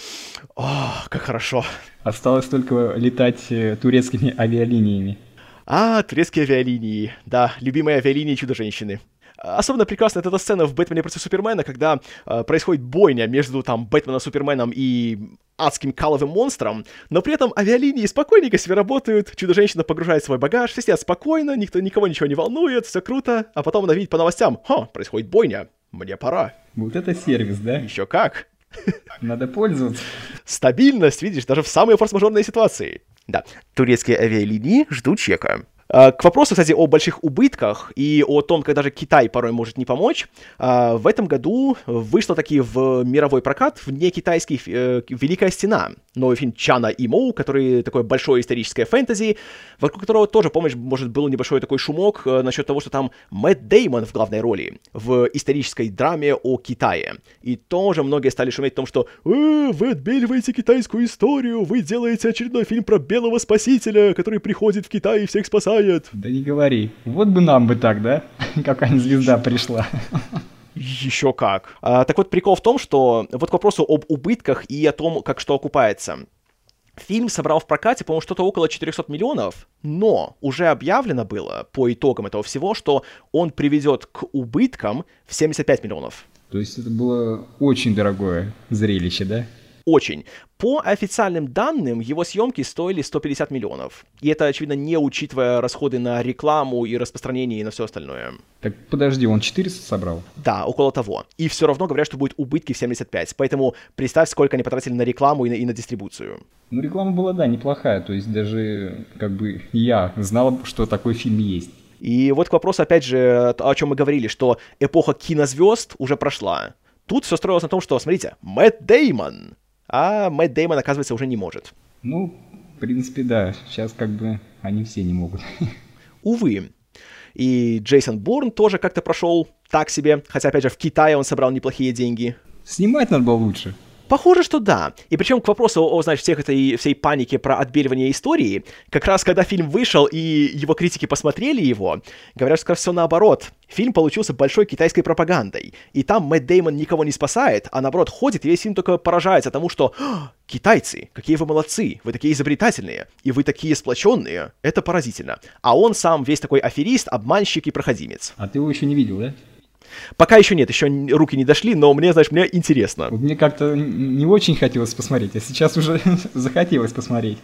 о, как хорошо. Осталось только летать э, турецкими авиалиниями. А, турецкие авиалинии, да, любимые авиалинии Чудо-женщины. Особенно прекрасна эта сцена в «Бэтмене против Супермена», когда э, происходит бойня между там Бэтменом, Суперменом и адским каловым монстром, но при этом авиалинии спокойненько себе работают, Чудо-женщина погружает свой багаж, все сидят спокойно, никто, никого ничего не волнует, все круто, а потом она видит по новостям, ха, происходит бойня, мне пора. Вот это сервис, да? Еще как. Надо пользоваться. Стабильность, видишь, даже в самые форс-мажорные ситуации. Да, турецкие авиалинии ждут чека. А, к вопросу, кстати, о больших убытках и о том, как даже Китай порой может не помочь, а, в этом году вышло таки в мировой прокат вне китайский э, «Великая стена», новый фильм Чана и Моу, который такое большое историческое фэнтези, вокруг которого тоже, помнишь, может, был небольшой такой шумок э, насчет того, что там Мэтт Деймон в главной роли в исторической драме о Китае. И тоже многие стали шуметь о том, что э, вы отбеливаете китайскую историю, вы делаете очередной фильм про белого спасителя, который приходит в Китай и всех спасает, знает. Да не говори. Вот бы нам бы так, да? *laughs* Какая-нибудь звезда пришла. Еще как. А, так вот, прикол в том, что вот к вопросу об убытках и о том, как что окупается. Фильм собрал в прокате, по-моему, что-то около 400 миллионов, но уже объявлено было по итогам этого всего, что он приведет к убыткам в 75 миллионов. То есть это было очень дорогое зрелище, да? Очень. По официальным данным, его съемки стоили 150 миллионов. И это, очевидно, не учитывая расходы на рекламу и распространение и на все остальное. Так подожди, он 400 собрал? Да, около того. И все равно говорят, что будет убытки в 75. Поэтому представь, сколько они потратили на рекламу и на, и на дистрибуцию. Ну, реклама была, да, неплохая. То есть даже как бы я знал, что такой фильм есть. И вот к вопросу, опять же, о чем мы говорили, что эпоха кинозвезд уже прошла. Тут все строилось на том, что, смотрите, Мэтт Деймон, а Мэтт Деймон, оказывается, уже не может. Ну, в принципе, да. Сейчас как бы они все не могут. Увы. И Джейсон Борн тоже как-то прошел так себе, хотя, опять же, в Китае он собрал неплохие деньги. Снимать надо было лучше. Похоже, что да. И причем к вопросу о, значит, всех этой всей панике про отбеливание истории, как раз когда фильм вышел и его критики посмотрели его, говорят, что все наоборот. Фильм получился большой китайской пропагандой. И там Мэтт Деймон никого не спасает, а наоборот ходит, и весь фильм только поражается тому, что «Китайцы, какие вы молодцы, вы такие изобретательные, и вы такие сплоченные, это поразительно». А он сам весь такой аферист, обманщик и проходимец. А ты его еще не видел, да? Пока еще нет, еще руки не дошли, но мне, знаешь, мне интересно. Мне как-то не очень хотелось посмотреть, а сейчас уже *laughs* захотелось посмотреть.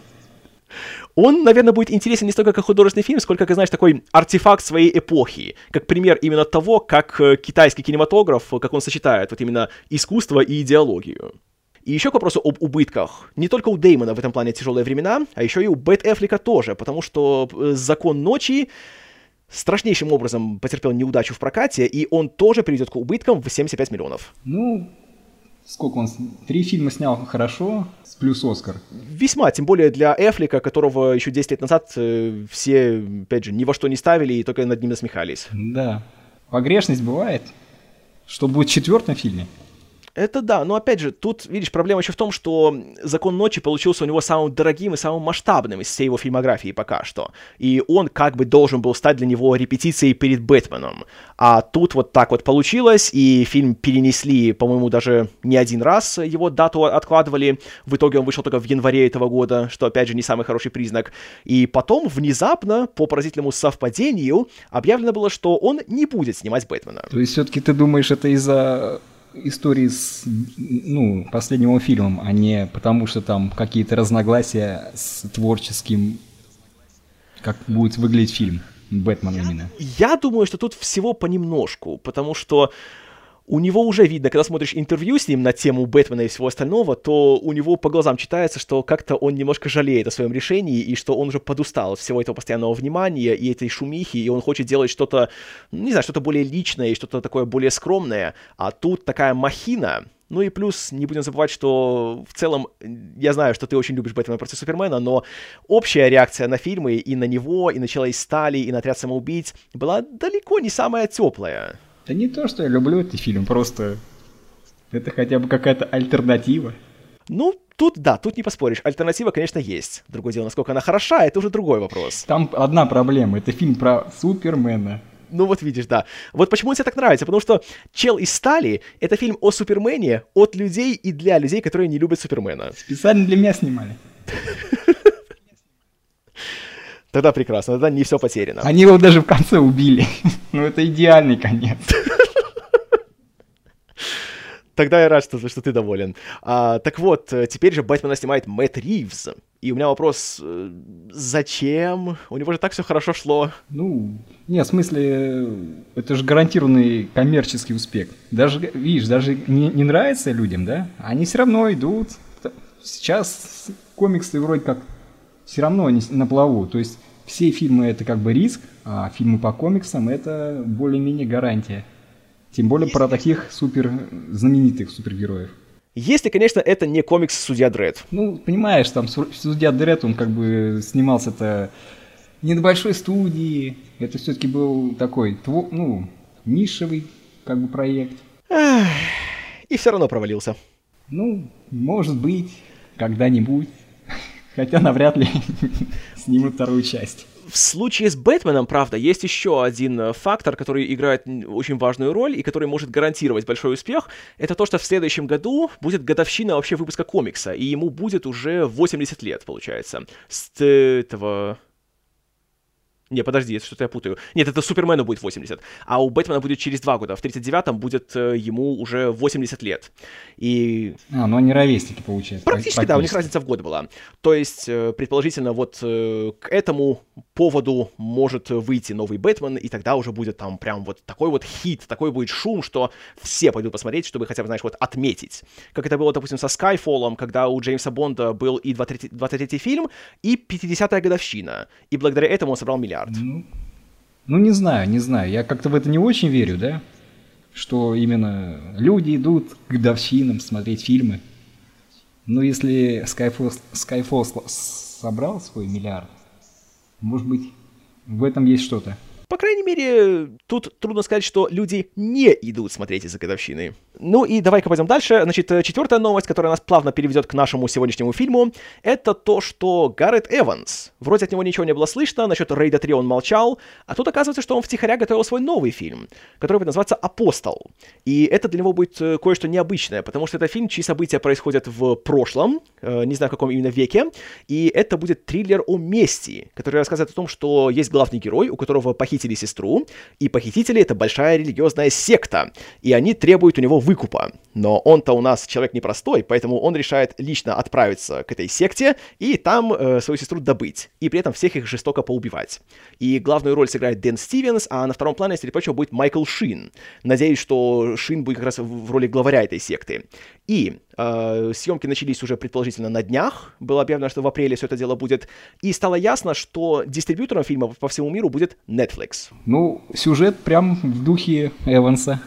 Он, наверное, будет интересен не столько как художественный фильм, сколько, как, знаешь, такой артефакт своей эпохи. Как пример именно того, как э, китайский кинематограф, как он сочетает вот именно искусство и идеологию. И еще к вопросу об убытках. Не только у Деймона в этом плане тяжелые времена, а еще и у Бэт Эфлика тоже, потому что э, «Закон ночи» страшнейшим образом потерпел неудачу в прокате, и он тоже приведет к убыткам в 75 миллионов. Ну, сколько он... Три фильма снял хорошо, с плюс Оскар. Весьма, тем более для Эфлика, которого еще 10 лет назад э, все, опять же, ни во что не ставили и только над ним насмехались. Да. Погрешность бывает. Что будет в четвертом фильме? Это да, но опять же, тут, видишь, проблема еще в том, что «Закон ночи» получился у него самым дорогим и самым масштабным из всей его фильмографии пока что. И он как бы должен был стать для него репетицией перед Бэтменом. А тут вот так вот получилось, и фильм перенесли, по-моему, даже не один раз его дату откладывали. В итоге он вышел только в январе этого года, что, опять же, не самый хороший признак. И потом, внезапно, по поразительному совпадению, объявлено было, что он не будет снимать Бэтмена. То есть все-таки ты думаешь, это из-за истории с ну, последним фильмом, а не потому, что там какие-то разногласия с творческим, как будет выглядеть фильм. Бэтмен именно. Я думаю, что тут всего понемножку, потому что у него уже видно, когда смотришь интервью с ним на тему Бэтмена и всего остального, то у него по глазам читается, что как-то он немножко жалеет о своем решении, и что он уже подустал от всего этого постоянного внимания и этой шумихи, и он хочет делать что-то, не знаю, что-то более личное и что-то такое более скромное, а тут такая махина, ну и плюс, не будем забывать, что в целом, я знаю, что ты очень любишь Бэтмена против Супермена, но общая реакция на фильмы и на него, и на Человек Стали, и на Отряд Самоубийц была далеко не самая теплая. Да не то, что я люблю этот фильм, просто это хотя бы какая-то альтернатива. Ну, тут да, тут не поспоришь. Альтернатива, конечно, есть. Другое дело, насколько она хороша, это уже другой вопрос. Там одна проблема. Это фильм про Супермена. Ну вот видишь, да. Вот почему он тебе так нравится, потому что «Чел из стали» — это фильм о Супермене от людей и для людей, которые не любят Супермена. Специально для меня снимали. *laughs* Тогда прекрасно, тогда не все потеряно. Они его даже в конце убили. *laughs* ну это идеальный конец. Тогда я рад, что, что ты доволен. А, так вот, теперь же Бэтмена снимает Мэтт Ривз. И у меня вопрос, э, зачем? У него же так все хорошо шло. Ну, не, в смысле, это же гарантированный коммерческий успех. Даже, видишь, даже не, не нравится людям, да? Они все равно идут. Сейчас комиксы вроде как все равно они на плаву. То есть все фильмы это как бы риск, а фильмы по комиксам это более-менее гарантия. Тем более про таких супер знаменитых супергероев. Если, конечно, это не комикс «Судья Дред». Ну, понимаешь, там «Судья Дред», он как бы снимался-то не на большой студии. Это все-таки был такой, ну, нишевый как бы проект. И все равно провалился. Ну, может быть, когда-нибудь. Хотя навряд ли *laughs* снимут вторую часть. В случае с Бэтменом, правда, есть еще один э, фактор, который играет очень важную роль и который может гарантировать большой успех. Это то, что в следующем году будет годовщина вообще выпуска комикса, и ему будет уже 80 лет, получается. С этого Не, подожди, что-то я путаю. Нет, это Супермену будет 80, а у Бэтмена будет через два года. В 39-м будет э, ему уже 80 лет. И... А, ну они ровесники, получается. Практически, да, у них разница в год была. То есть, э, предположительно, вот э, к этому поводу может выйти новый Бэтмен, и тогда уже будет там прям вот такой вот хит, такой будет шум, что все пойдут посмотреть, чтобы хотя бы, знаешь, вот отметить. Как это было, допустим, со Скайфоллом, когда у Джеймса Бонда был и 23-й 23 фильм, и 50-я годовщина. И благодаря этому он собрал миллиард. Ну, ну, не знаю, не знаю. Я как-то в это не очень верю, да? Что именно люди идут к годовщинам смотреть фильмы. Но если Skyfall, Skyfall собрал свой миллиард, может быть, в этом есть что-то. По крайней мере, тут трудно сказать, что люди не идут смотреть из-за годовщины. Ну и давай-ка пойдем дальше. Значит, четвертая новость, которая нас плавно переведет к нашему сегодняшнему фильму, это то, что Гаррет Эванс, вроде от него ничего не было слышно, насчет Рейда 3 он молчал, а тут оказывается, что он втихаря готовил свой новый фильм, который будет называться «Апостол». И это для него будет э, кое-что необычное, потому что это фильм, чьи события происходят в прошлом, э, не знаю, в каком именно веке, и это будет триллер о мести, который рассказывает о том, что есть главный герой, у которого похитили сестру, и похитители — это большая религиозная секта, и они требуют у него выкупа. Но он-то у нас человек непростой, поэтому он решает лично отправиться к этой секте и там э, свою сестру добыть, и при этом всех их жестоко поубивать. И главную роль сыграет Дэн Стивенс, а на втором плане, среди прочего, будет Майкл Шин. Надеюсь, что Шин будет как раз в роли главаря этой секты. И съемки начались уже предположительно на днях. Было объявлено, что в апреле все это дело будет. И стало ясно, что дистрибьютором фильма по всему миру будет Netflix. Ну, сюжет прям в духе Эванса.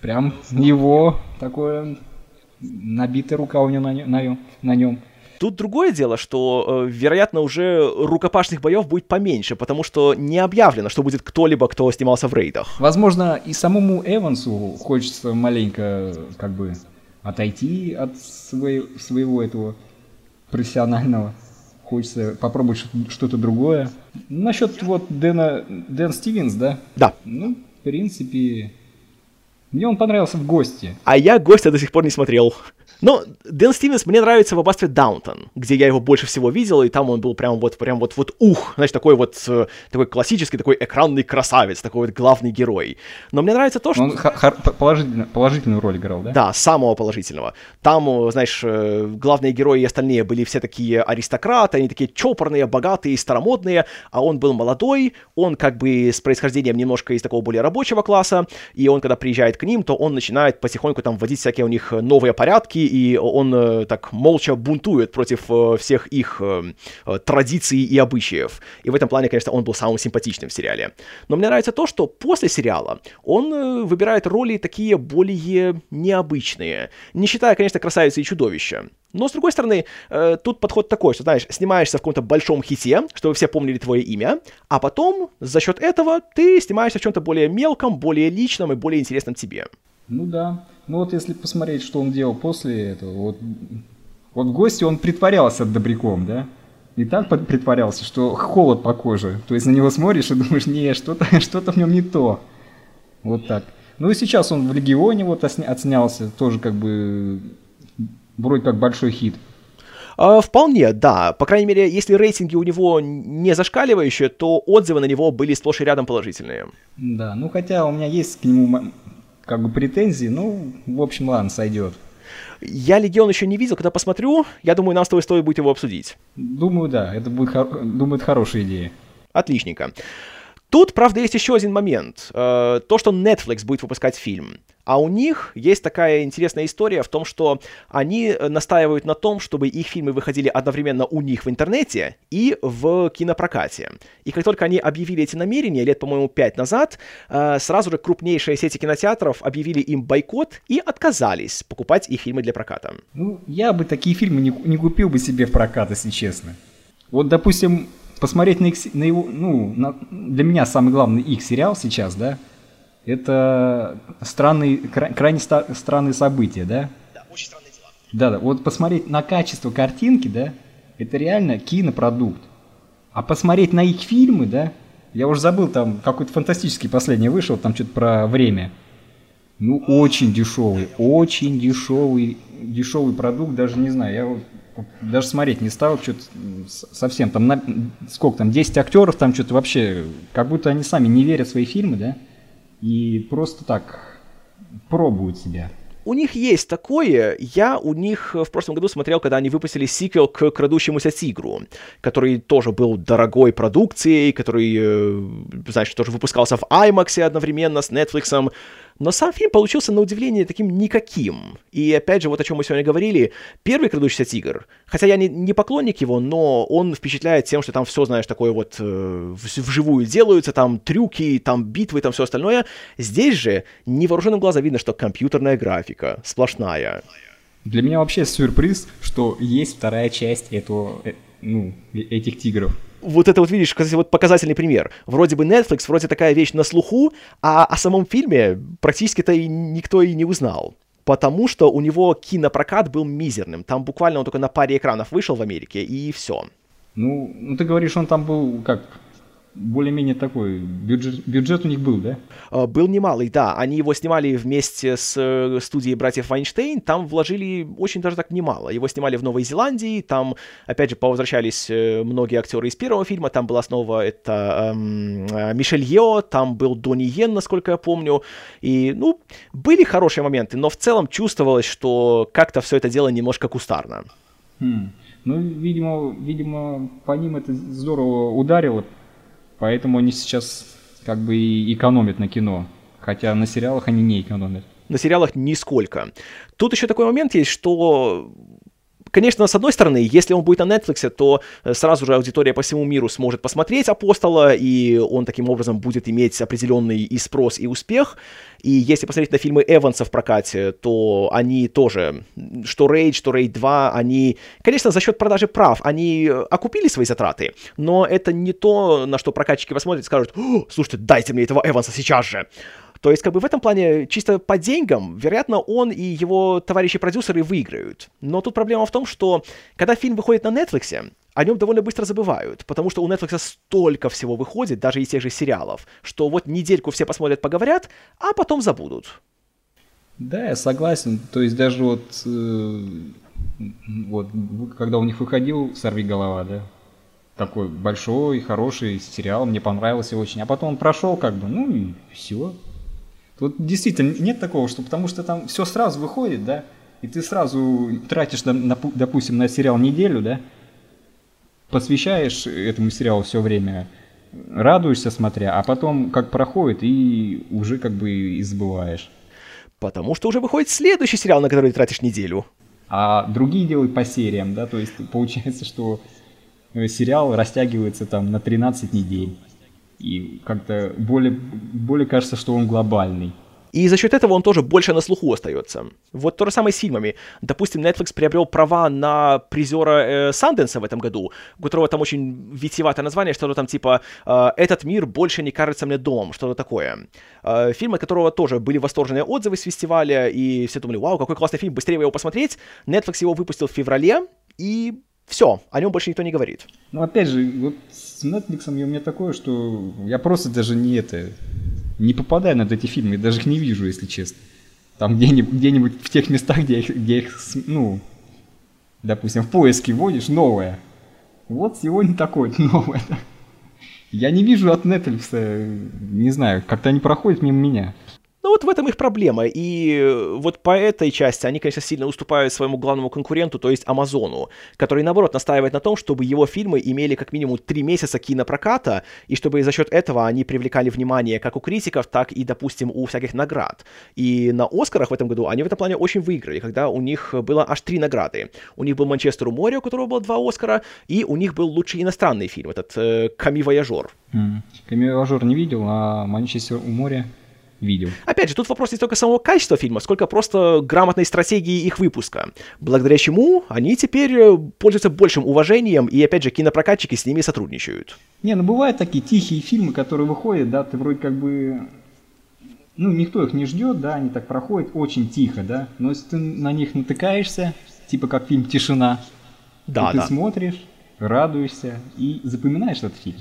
Прям его такое набитая рука у него на, на, на нем. Тут другое дело, что, э, вероятно, уже рукопашных боев будет поменьше, потому что не объявлено, что будет кто-либо, кто снимался в рейдах. Возможно, и самому Эвансу хочется маленько, как бы, отойти от своего, своего этого профессионального. Хочется попробовать что-то другое. Насчет вот Дэна, Дэн Стивенс, да? Да. Ну, в принципе, мне он понравился в «Гости». А я «Гостя» до сих пор не смотрел. Но Дэн Стивенс мне нравится в аббатстве Даунтон, где я его больше всего видел, и там он был прям вот, прям вот, вот ух, знаешь, такой вот, э, такой классический, такой экранный красавец, такой вот главный герой. Но мне нравится то, что... Он положительно, положительную роль играл, да? Да, самого положительного. Там, э, знаешь, э, главные герои и остальные были все такие аристократы, они такие чопорные, богатые, старомодные, а он был молодой, он как бы с происхождением немножко из такого более рабочего класса, и он, когда приезжает к ним, то он начинает потихоньку там вводить всякие у них новые порядки, и он э, так молча бунтует против э, всех их э, традиций и обычаев. И в этом плане, конечно, он был самым симпатичным в сериале. Но мне нравится то, что после сериала он выбирает роли такие более необычные, не считая, конечно, красавицы и чудовища. Но, с другой стороны, тут подход такой, что, знаешь, снимаешься в каком-то большом хите, чтобы все помнили твое имя, а потом за счет этого ты снимаешься в чем-то более мелком, более личном и более интересном тебе. Ну да. Ну вот если посмотреть, что он делал после этого, вот, вот в гости он притворялся добряком, да? И так притворялся, что холод по коже. То есть на него смотришь и думаешь, не, что-то *laughs* что в нем не то. Вот так. Ну и сейчас он в Легионе вот отснялся, тоже как бы вроде как большой хит. Uh, вполне, да. По крайней мере, если рейтинги у него не зашкаливающие, то отзывы на него были сплошь и рядом положительные. Да, ну хотя у меня есть к нему как бы претензии, ну, в общем, ладно, сойдет. Я Легион еще не видел, когда посмотрю, я думаю, нам с тобой стоит будет его обсудить. Думаю, да, это будет, хор... думаю, это хорошая идея. Отличненько. Тут, правда, есть еще один момент. Э, то, что Netflix будет выпускать фильм. А у них есть такая интересная история в том, что они настаивают на том, чтобы их фильмы выходили одновременно у них в интернете и в кинопрокате. И как только они объявили эти намерения, лет, по-моему, пять назад, э, сразу же крупнейшие сети кинотеатров объявили им бойкот и отказались покупать их фильмы для проката. Ну, я бы такие фильмы не, не купил бы себе в прокат, если честно. Вот, допустим, посмотреть на, их, на его, ну, на, для меня самый главный их сериал сейчас, да, это странные, крайне странные события, да? Да, очень странные дела. Да, да, вот посмотреть на качество картинки, да, это реально кинопродукт. А посмотреть на их фильмы, да, я уже забыл, там какой-то фантастический последний вышел, там что-то про время. Ну, очень дешевый, очень дешевый, дешевый продукт, даже не знаю, я вот даже смотреть не стал, что-то совсем там, на, сколько там, 10 актеров, там что-то вообще, как будто они сами не верят в свои фильмы, да, и просто так пробуют себя у них есть такое. Я у них в прошлом году смотрел, когда они выпустили сиквел к «Крадущемуся тигру», который тоже был дорогой продукцией, который, э, значит, тоже выпускался в IMAX одновременно с Netflix. Но сам фильм получился, на удивление, таким никаким. И опять же, вот о чем мы сегодня говорили, первый «Крадущийся тигр», хотя я не, не поклонник его, но он впечатляет тем, что там все, знаешь, такое вот э, вживую делаются, там трюки, там битвы, там все остальное. Здесь же невооруженным глазом видно, что компьютерная графика сплошная. Для меня вообще сюрприз, что есть вторая часть этого, э, ну, этих тигров вот это вот, видишь, кстати, вот показательный пример. Вроде бы Netflix, вроде такая вещь на слуху, а о самом фильме практически-то и никто и не узнал. Потому что у него кинопрокат был мизерным. Там буквально он только на паре экранов вышел в Америке, и все. Ну, ну ты говоришь, он там был как более-менее такой бюджет, бюджет у них был, да? А, был немалый, да. Они его снимали вместе с э, студией братьев Вайнштейн. Там вложили очень даже так немало. Его снимали в Новой Зеландии. Там, опять же, повозвращались э, многие актеры из первого фильма. Там была снова это эм, э, Мишель Йо, там был Донни Йен, насколько я помню. И, ну, были хорошие моменты, но в целом чувствовалось, что как-то все это дело немножко кустарно. Хм. Ну, видимо, видимо, по ним это здорово ударило, Поэтому они сейчас как бы и экономят на кино. Хотя на сериалах они не экономят. На сериалах нисколько. Тут еще такой момент есть, что Конечно, с одной стороны, если он будет на Netflix, то э, сразу же аудитория по всему миру сможет посмотреть «Апостола», и он таким образом будет иметь определенный и спрос, и успех. И если посмотреть на фильмы Эванса в прокате, то они тоже, что Рейдж, что Рейд 2, они, конечно, за счет продажи прав, они э, окупили свои затраты, но это не то, на что прокатчики посмотрят и скажут, слушайте, дайте мне этого Эванса сейчас же. То есть, как бы в этом плане, чисто по деньгам, вероятно, он и его товарищи-продюсеры выиграют. Но тут проблема в том, что когда фильм выходит на Netflix, о нем довольно быстро забывают, потому что у Netflix столько всего выходит, даже из тех же сериалов, что вот недельку все посмотрят, поговорят, а потом забудут. Да, я согласен. То есть даже вот, э, вот когда у них выходил «Сорви голова», да, такой большой, хороший сериал, мне понравился очень. А потом он прошел как бы, ну и все. Вот действительно нет такого, что потому что там все сразу выходит, да, и ты сразу тратишь, допустим, на сериал неделю, да, посвящаешь этому сериалу все время, радуешься смотря, а потом как проходит и уже как бы и забываешь. Потому что уже выходит следующий сериал, на который ты тратишь неделю. А другие делают по сериям, да, то есть получается, что э, сериал растягивается там на 13 недель. И как-то более, более кажется, что он глобальный. И за счет этого он тоже больше на слуху остается. Вот то же самое с фильмами. Допустим, Netflix приобрел права на призера э, Санденса в этом году, у которого там очень витиеватое название, что-то там типа э, «Этот мир больше не кажется мне домом», что-то такое. Э, фильм, от которого тоже были восторженные отзывы с фестиваля, и все думали, вау, какой классный фильм, быстрее его посмотреть. Netflix его выпустил в феврале, и все, о нем больше никто не говорит. Ну, опять же, вот с Netflix у меня такое, что я просто даже не это, не попадаю на эти фильмы, я даже их не вижу, если честно. Там где-нибудь, где-нибудь в тех местах, где их, где их, ну, допустим, в поиске вводишь новое. Вот сегодня такое *laughs* новое. Я не вижу от Netflix, не знаю, как-то они проходят мимо меня. Ну вот в этом их проблема. И э, вот по этой части они, конечно, сильно уступают своему главному конкуренту, то есть Амазону, который, наоборот, настаивает на том, чтобы его фильмы имели как минимум три месяца кинопроката, и чтобы за счет этого они привлекали внимание как у критиков, так и, допустим, у всяких наград. И на Оскарах в этом году они в этом плане очень выиграли, когда у них было аж три награды. У них был «Манчестер у моря», у которого было два Оскара, и у них был лучший иностранный фильм, этот э, «Ками Вояжер». «Ками Вояжер» не видел, а «Манчестер у моря» видел. Опять же, тут вопрос не только самого качества фильма, сколько просто грамотной стратегии их выпуска, благодаря чему они теперь э, пользуются большим уважением, и опять же, кинопрокатчики с ними сотрудничают. Не, ну бывают такие тихие фильмы, которые выходят, да, ты вроде как бы ну, никто их не ждет, да, они так проходят очень тихо, да, но если ты на них натыкаешься, типа как фильм «Тишина», да, ты да. смотришь, радуешься и запоминаешь этот фильм.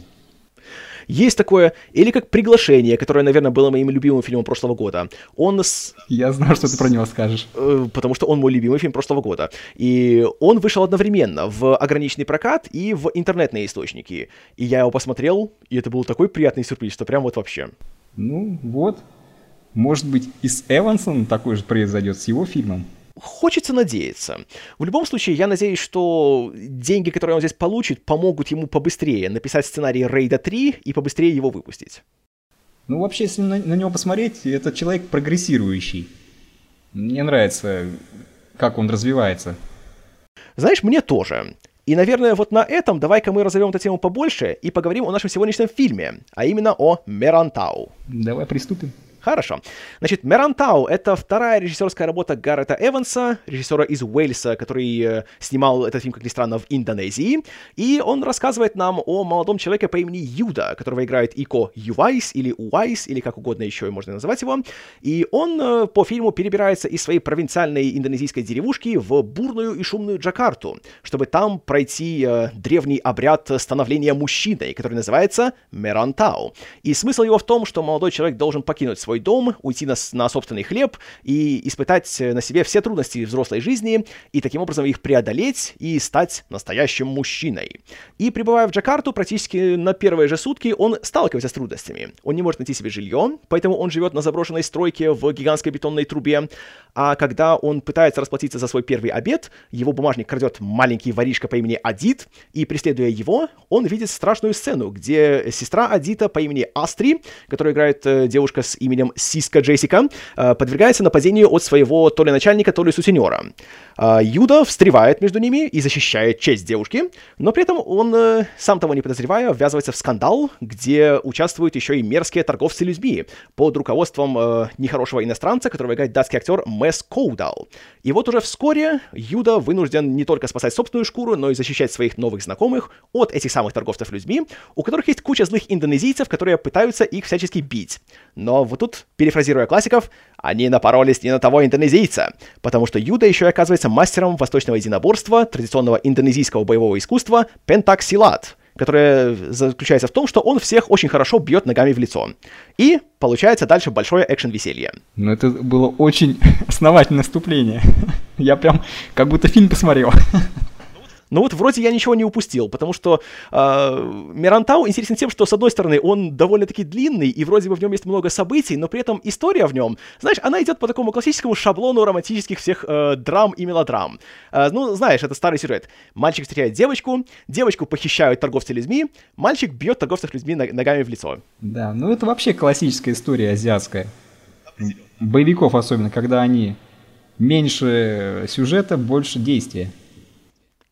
Есть такое, или как «Приглашение», которое, наверное, было моим любимым фильмом прошлого года. Он с... Я знаю, что ты про него скажешь. Э, потому что он мой любимый фильм прошлого года. И он вышел одновременно в ограниченный прокат и в интернетные источники. И я его посмотрел, и это был такой приятный сюрприз, что прям вот вообще. Ну, вот. Может быть, и с Эвансом такой же произойдет, с его фильмом? Хочется надеяться. В любом случае, я надеюсь, что деньги, которые он здесь получит, помогут ему побыстрее написать сценарий Рейда 3 и побыстрее его выпустить. Ну, вообще, если на, на него посмотреть, это человек прогрессирующий. Мне нравится, как он развивается. Знаешь, мне тоже. И, наверное, вот на этом давай-ка мы разовьем эту тему побольше и поговорим о нашем сегодняшнем фильме, а именно о Мерантау. Давай приступим. Хорошо. Значит, Мерантау — это вторая режиссерская работа Гаррета Эванса, режиссера из Уэльса, который э, снимал этот фильм, как ни странно, в Индонезии. И он рассказывает нам о молодом человеке по имени Юда, которого играет Ико Ювайс или Уайс, или как угодно еще можно называть его. И он э, по фильму перебирается из своей провинциальной индонезийской деревушки в бурную и шумную Джакарту, чтобы там пройти э, древний обряд становления мужчиной, который называется Мерантау. И смысл его в том, что молодой человек должен покинуть свой дом, уйти на, на собственный хлеб и испытать на себе все трудности взрослой жизни, и таким образом их преодолеть и стать настоящим мужчиной. И прибывая в Джакарту, практически на первые же сутки он сталкивается с трудностями. Он не может найти себе жилье, поэтому он живет на заброшенной стройке в гигантской бетонной трубе, а когда он пытается расплатиться за свой первый обед, его бумажник крадет маленький воришка по имени Адит, и преследуя его, он видит страшную сцену, где сестра Адита по имени Астри, которая играет э, девушка с именем именем Сиска Джессика, э, подвергается нападению от своего то ли начальника, то ли сутенера. Э, Юда встревает между ними и защищает честь девушки, но при этом он, э, сам того не подозревая, ввязывается в скандал, где участвуют еще и мерзкие торговцы людьми под руководством нехорошего иностранца, которого играет датский актер Мэс Коудал. И вот уже вскоре Юда вынужден не только спасать собственную шкуру, но и защищать своих новых знакомых от этих самых торговцев людьми, у которых есть куча злых индонезийцев, которые пытаются их всячески бить. Но вот тут, перефразируя классиков, они напоролись не на того индонезийца, потому что Юда еще и оказывается мастером восточного единоборства, традиционного индонезийского боевого искусства пентаксилат, которое заключается в том, что он всех очень хорошо бьет ногами в лицо. И получается дальше большое экшен-веселье. Ну это было очень *laughs* основательное вступление. Я прям как будто фильм посмотрел. *laughs* Но вот вроде я ничего не упустил, потому что э, Мирантау интересен тем, что, с одной стороны, он довольно-таки длинный, и вроде бы в нем есть много событий, но при этом история в нем, знаешь, она идет по такому классическому шаблону романтических всех э, драм и мелодрам. Э, ну, знаешь, это старый сюжет. Мальчик встречает девочку, девочку похищают торговцы людьми, мальчик бьет торговцев людьми ногами в лицо. Да, ну это вообще классическая история азиатская. Боевиков особенно, когда они меньше сюжета, больше действия.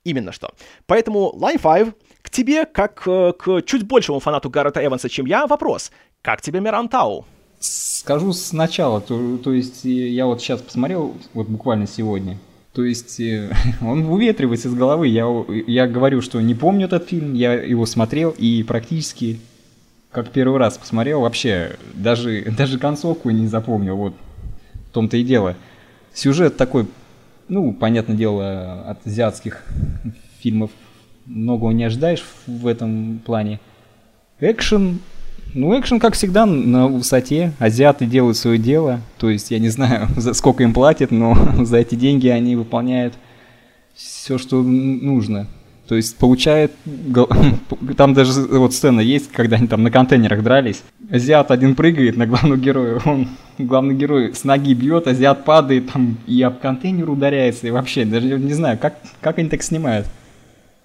Именно что. Поэтому Line 5 к тебе, как э, к чуть большему фанату Гаррета Эванса, чем я, вопрос. Как тебе Мирантау? Скажу сначала, то, то есть я вот сейчас посмотрел, вот буквально сегодня, то есть э, *laughs* он выветривается из головы. Я, я говорю, что не помню этот фильм, я его смотрел и практически как первый раз посмотрел, вообще даже, *laughs* даже концовку не запомнил, вот в том-то и дело. Сюжет такой ну, понятное дело, от азиатских фильмов многого не ожидаешь в этом плане. Экшен, ну, экшен, как всегда, на высоте. Азиаты делают свое дело. То есть, я не знаю, *laughs* за сколько им платят, но *laughs* за эти деньги они выполняют все, что нужно. То есть получает... *laughs* Там даже вот сцена есть, когда они там на контейнерах дрались. Азиат один прыгает на главного героя, он главный герой с ноги бьет, азиат падает там и об контейнер ударяется. И вообще, даже не знаю, как, как они так снимают.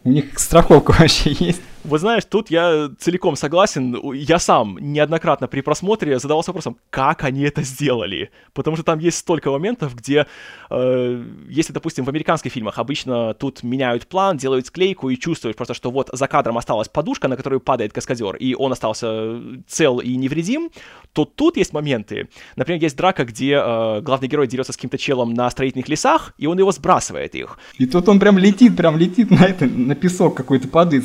У них страховка *laughs* вообще есть. Вот знаешь, тут я целиком согласен. Я сам неоднократно при просмотре задавался вопросом, как они это сделали. Потому что там есть столько моментов, где, э, если, допустим, в американских фильмах обычно тут меняют план, делают склейку и чувствуешь просто, что вот за кадром осталась подушка, на которую падает каскадер, и он остался цел и невредим, то тут есть моменты. Например, есть драка, где э, главный герой дерется с каким-то челом на строительных лесах, и он его сбрасывает их. И тут он прям летит, прям летит на это, на песок какой-то падает,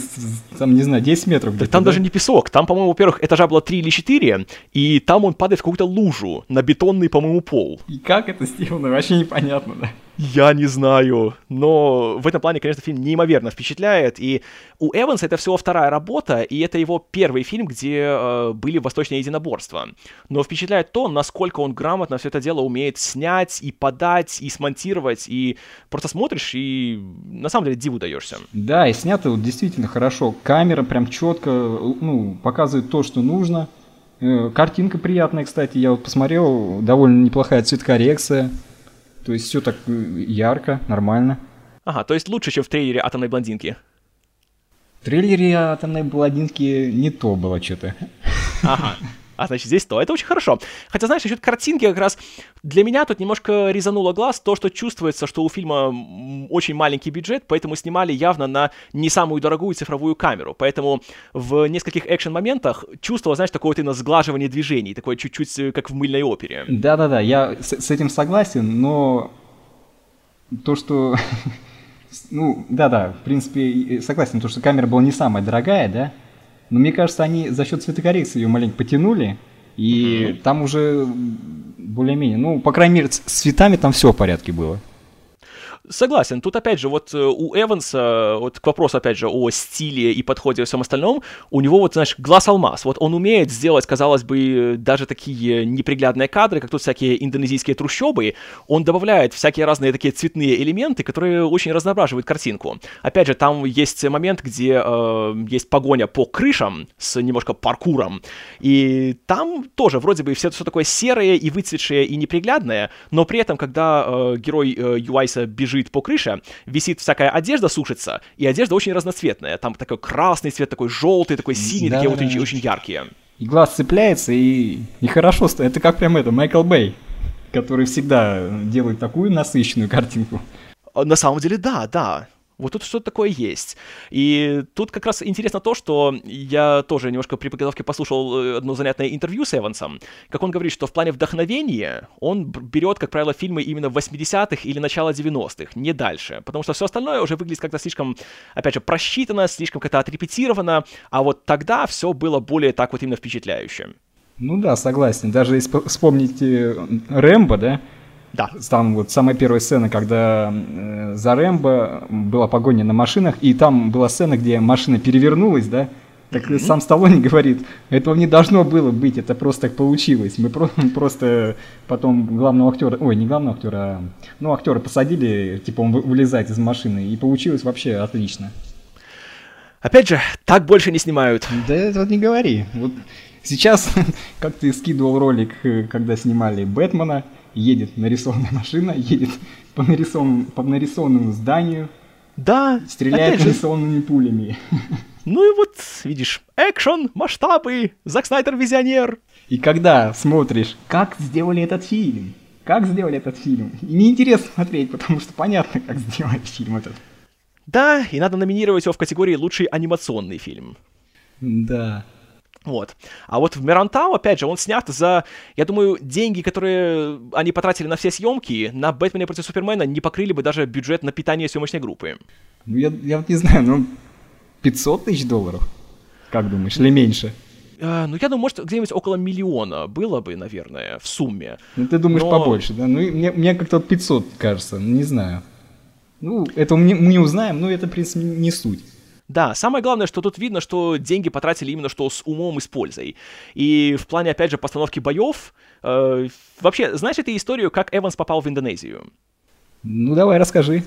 там, не знаю, 10 метров. Так там да? даже не песок, там, по-моему, во-первых, этажа было 3 или 4, и там он падает в какую-то лужу на бетонный, по-моему, пол. И как это сделано, вообще непонятно, да. Я не знаю, но в этом плане, конечно, фильм неимоверно впечатляет, и у Эванса это всего вторая работа, и это его первый фильм, где э, были восточные единоборства. Но впечатляет то, насколько он грамотно все это дело умеет снять и подать, и смонтировать, и просто смотришь, и на самом деле диву даешься. Да, и снято вот действительно хорошо. Камера прям четко ну, показывает то, что нужно. Э, картинка приятная, кстати, я вот посмотрел, довольно неплохая цветкоррекция. То есть все так ярко, нормально. Ага, то есть лучше, чем в трейлере «Атомной блондинки». В трейлере «Атомной блондинки» не то было что-то. Ага. А значит, здесь то. Это очень хорошо. Хотя, знаешь, насчет картинки как раз для меня тут немножко резануло глаз то, что чувствуется, что у фильма очень маленький бюджет, поэтому снимали явно на не самую дорогую цифровую камеру. Поэтому в нескольких экшен-моментах чувствовал, знаешь, такое вот именно сглаживание движений, такое чуть-чуть э, как в мыльной опере. Да-да-да, я с, с этим согласен, но то, что... *laughs* Ну, да-да, в принципе, согласен, то, что камера была не самая дорогая, да, но мне кажется, они за счет цветокоррекции ее маленько потянули, и mm-hmm. там уже более-менее, ну, по крайней мере, с цветами там все в порядке было. Согласен. Тут, опять же, вот э, у Эванса, вот к вопросу, опять же, о стиле и подходе и всем остальном, у него вот, знаешь, глаз-алмаз. Вот он умеет сделать, казалось бы, даже такие неприглядные кадры, как тут всякие индонезийские трущобы. Он добавляет всякие разные такие цветные элементы, которые очень разноображивают картинку. Опять же, там есть момент, где э, есть погоня по крышам с немножко паркуром. И там тоже вроде бы все, все такое серое и выцветшее и неприглядное, но при этом, когда э, герой э, Юайса бежит бежит по крыше, висит всякая одежда, сушится, и одежда очень разноцветная. Там такой красный цвет, такой желтый, такой синий, да, такие вот очень, очень яркие. И глаз цепляется, и нехорошо стоит. Это как прям это, Майкл Бэй, который всегда делает такую насыщенную картинку. На самом деле, да, да. Вот тут что-то такое есть. И тут как раз интересно то, что я тоже немножко при подготовке послушал э, одно занятное интервью с Эвансом, как он говорит, что в плане вдохновения он берет, как правило, фильмы именно 80-х или начала 90-х, не дальше. Потому что все остальное уже выглядит как-то слишком, опять же, просчитано, слишком как-то отрепетировано, а вот тогда все было более так вот именно впечатляюще. Ну да, согласен. Даже если вспомнить Рэмбо, да, да. Там вот самая первая сцена, когда э, за Рэмбо была погоня на машинах, и там была сцена, где машина перевернулась, да? Так mm-hmm. сам Сталлоне говорит, этого не должно было быть, это просто так получилось. Мы про- *laughs* просто потом главного актера, ой, не главного актера, а, ну, актера посадили, типа он вылезает из машины, и получилось вообще отлично. Опять же, так больше не снимают. Да это вот не говори. Вот сейчас, *laughs* как ты скидывал ролик, э, когда снимали Бэтмена, едет нарисованная машина, едет по, нарисованному, по нарисованному зданию, да, стреляет нарисованными пулями. Ну и вот, видишь, экшен, масштабы, Зак Снайдер визионер. И когда смотришь, как сделали этот фильм, как сделали этот фильм, и неинтересно смотреть, потому что понятно, как сделали фильм этот. Да, и надо номинировать его в категории «Лучший анимационный фильм». Да. Вот. А вот в Мирантау, опять же, он снят за, я думаю, деньги, которые они потратили на все съемки, на Бэтмена против Супермена не покрыли бы даже бюджет на питание съемочной группы. Ну, я, я вот не знаю, ну, 500 тысяч долларов? Как думаешь, или меньше? Uh, ну, я думаю, может, где-нибудь около миллиона было бы, наверное, в сумме. Ну, ты думаешь Но... побольше, да? Ну, мне, мне как-то 500 кажется, не знаю. Ну, это мы, мы не узнаем, но это, в принципе, не суть. Да, самое главное, что тут видно, что деньги потратили именно что с умом и с пользой. И в плане, опять же, постановки боев, э, вообще, знаешь ты историю, как Эванс попал в Индонезию? Ну, давай, расскажи.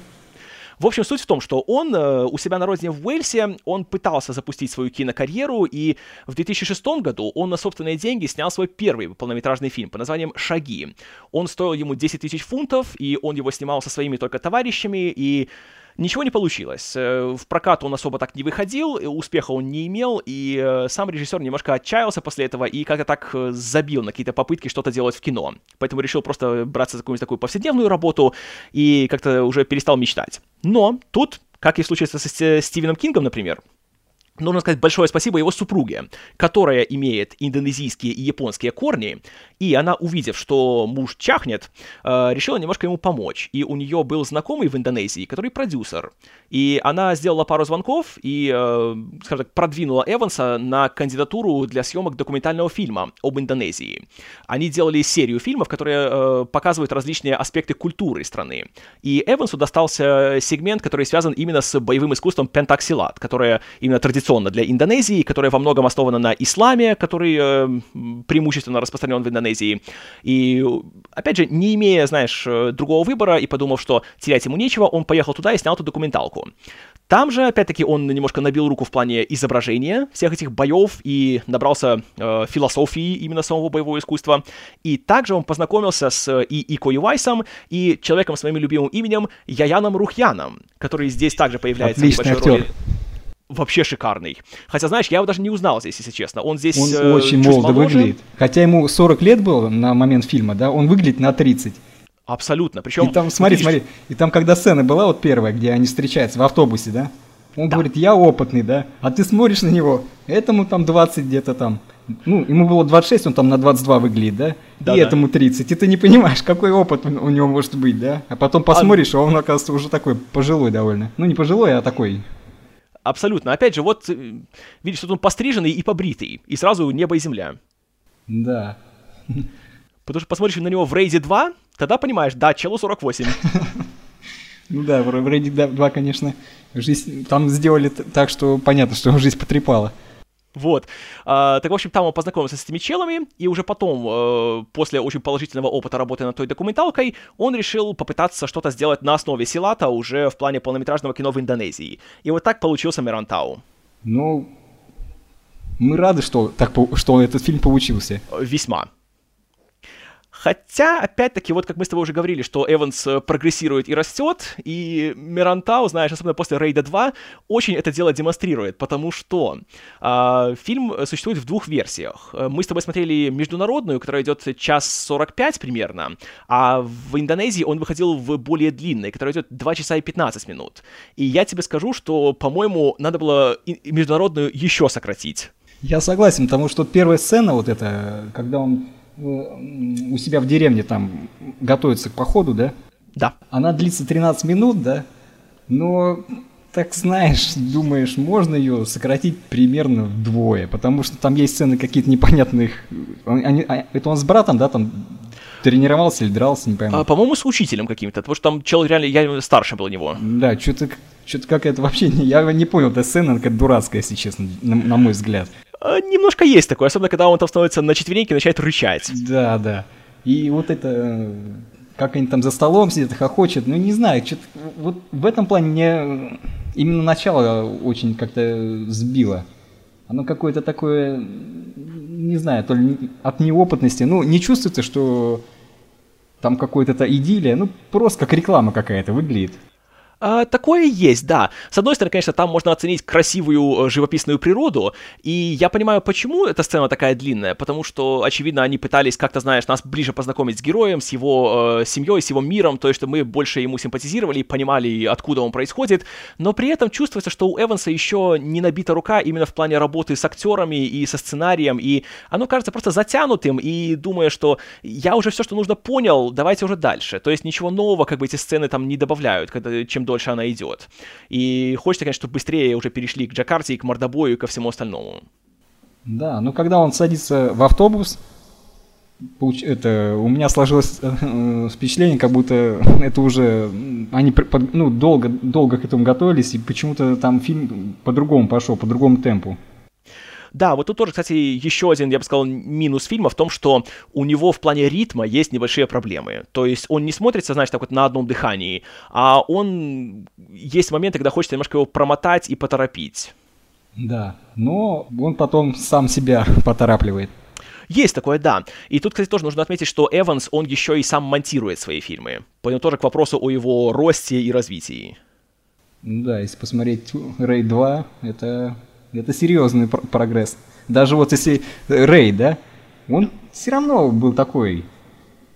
В общем, суть в том, что он э, у себя на родине в Уэльсе, он пытался запустить свою кинокарьеру, и в 2006 году он на собственные деньги снял свой первый полнометражный фильм под названием «Шаги». Он стоил ему 10 тысяч фунтов, и он его снимал со своими только товарищами, и Ничего не получилось. Э, в прокат он особо так не выходил, э, успеха он не имел, и э, сам режиссер немножко отчаялся после этого и как-то так забил на какие-то попытки что-то делать в кино. Поэтому решил просто браться за какую-нибудь такую повседневную работу и как-то уже перестал мечтать. Но тут, как и в со Стивеном Кингом, например, нужно сказать большое спасибо его супруге, которая имеет индонезийские и японские корни, и она, увидев, что муж чахнет, э, решила немножко ему помочь. И у нее был знакомый в Индонезии, который продюсер. И она сделала пару звонков и, э, скажем так, продвинула Эванса на кандидатуру для съемок документального фильма об Индонезии. Они делали серию фильмов, которые э, показывают различные аспекты культуры страны. И Эвансу достался сегмент, который связан именно с боевым искусством пентаксилат, которое именно традиционно для Индонезии, которое во многом основано на исламе, который преимущественно распространен в Индонезии Индонезии. И, опять же, не имея, знаешь, э, другого выбора и подумав, что терять ему нечего, он поехал туда и снял эту документалку. Там же, опять-таки, он немножко набил руку в плане изображения всех этих боев и набрался э, философии именно самого боевого искусства. И также он познакомился с и Ико Ивайсом, и человеком с моим любимым именем Яяном Рухьяном, который здесь также появляется Отличный в небольшой актер. роли вообще шикарный. Хотя, знаешь, я его даже не узнал здесь, если честно. Он здесь Он э, очень молодо выглядит. Хотя ему 40 лет было на момент фильма, да, он выглядит на 30. Абсолютно. Причем... И там, смотри, видишь... смотри, и там, когда сцена была вот первая, где они встречаются в автобусе, да, он да. говорит, я опытный, да, а ты смотришь на него, этому там 20 где-то там, ну, ему было 26, он там на 22 выглядит, да? да и да. этому 30. И ты не понимаешь, *laughs* какой опыт у него может быть, да? А потом посмотришь, а, а он, оказывается, уже такой пожилой довольно. Ну, не пожилой, а такой Абсолютно. Опять же, вот э, видишь, что он постриженный и побритый, и сразу небо и земля. Да. Потому что посмотришь на него в Рейде 2, тогда понимаешь, да, челу 48. *laughs* Ну да, в Рейде 2, конечно, жизнь там сделали так, что понятно, что жизнь потрепала. Вот. А, так, в общем, там он познакомился с этими челами, и уже потом, э, после очень положительного опыта работы над той документалкой, он решил попытаться что-то сделать на основе Силата уже в плане полнометражного кино в Индонезии. И вот так получился Мирантау. Ну, мы рады, что, так, что этот фильм получился. Весьма. Хотя, опять-таки, вот как мы с тобой уже говорили, что Эванс э, прогрессирует и растет, и Мирантау, знаешь, особенно после Рейда 2, очень это дело демонстрирует, потому что э, фильм существует в двух версиях. Э, мы с тобой смотрели международную, которая идет час 45 примерно, а в Индонезии он выходил в более длинной, которая идет 2 часа и 15 минут. И я тебе скажу, что, по-моему, надо было международную еще сократить. Я согласен, потому что первая сцена вот эта, когда он у себя в деревне там готовится к походу, да? Да. Она длится 13 минут, да? Но, так знаешь, думаешь, можно ее сократить примерно вдвое, потому что там есть сцены какие-то непонятных... Они, а, это он с братом, да, там тренировался или дрался, не пойму. А, по-моему, с учителем каким-то, потому что там человек реально, я старше был него. Да, что-то что-то какая-то вообще, я не понял, эта сцена какая-то дурацкая, если честно, на, на мой взгляд. А, немножко есть такое, особенно когда он там становится на четвереньки и начинает рычать. Да, да. И вот это, как они там за столом сидят, хохочет, ну не знаю, что вот в этом плане мне именно начало очень как-то сбило. Оно какое-то такое, не знаю, то ли от неопытности, ну не чувствуется, что там какое-то идиллия, ну просто как реклама какая-то выглядит. А, такое есть, да. С одной стороны, конечно, там можно оценить красивую э, живописную природу, и я понимаю, почему эта сцена такая длинная, потому что, очевидно, они пытались как-то, знаешь, нас ближе познакомить с героем, с его э, семьей, с его миром, то есть, что мы больше ему симпатизировали, понимали, откуда он происходит, но при этом чувствуется, что у Эванса еще не набита рука именно в плане работы с актерами и со сценарием, и оно кажется просто затянутым, и думая, что я уже все, что нужно, понял, давайте уже дальше. То есть ничего нового, как бы эти сцены там не добавляют, когда, чем дольше она идет. И хочется, конечно, чтобы быстрее уже перешли к Джакарте и к мордобою и ко всему остальному. Да, но когда он садится в автобус, это у меня сложилось э, впечатление, как будто *laughs* это уже они ну, долго, долго к этому готовились, и почему-то там фильм по-другому пошел, по другому темпу. Да, вот тут тоже, кстати, еще один, я бы сказал, минус фильма в том, что у него в плане ритма есть небольшие проблемы. То есть он не смотрится, знаешь, так вот на одном дыхании, а он... Есть моменты, когда хочется немножко его промотать и поторопить. Да, но он потом сам себя поторапливает. Есть такое, да. И тут, кстати, тоже нужно отметить, что Эванс, он еще и сам монтирует свои фильмы. Поэтому тоже к вопросу о его росте и развитии. Да, если посмотреть Рэй 2, это это серьезный пр- прогресс. Даже вот если Рэй, да, он все равно был такой.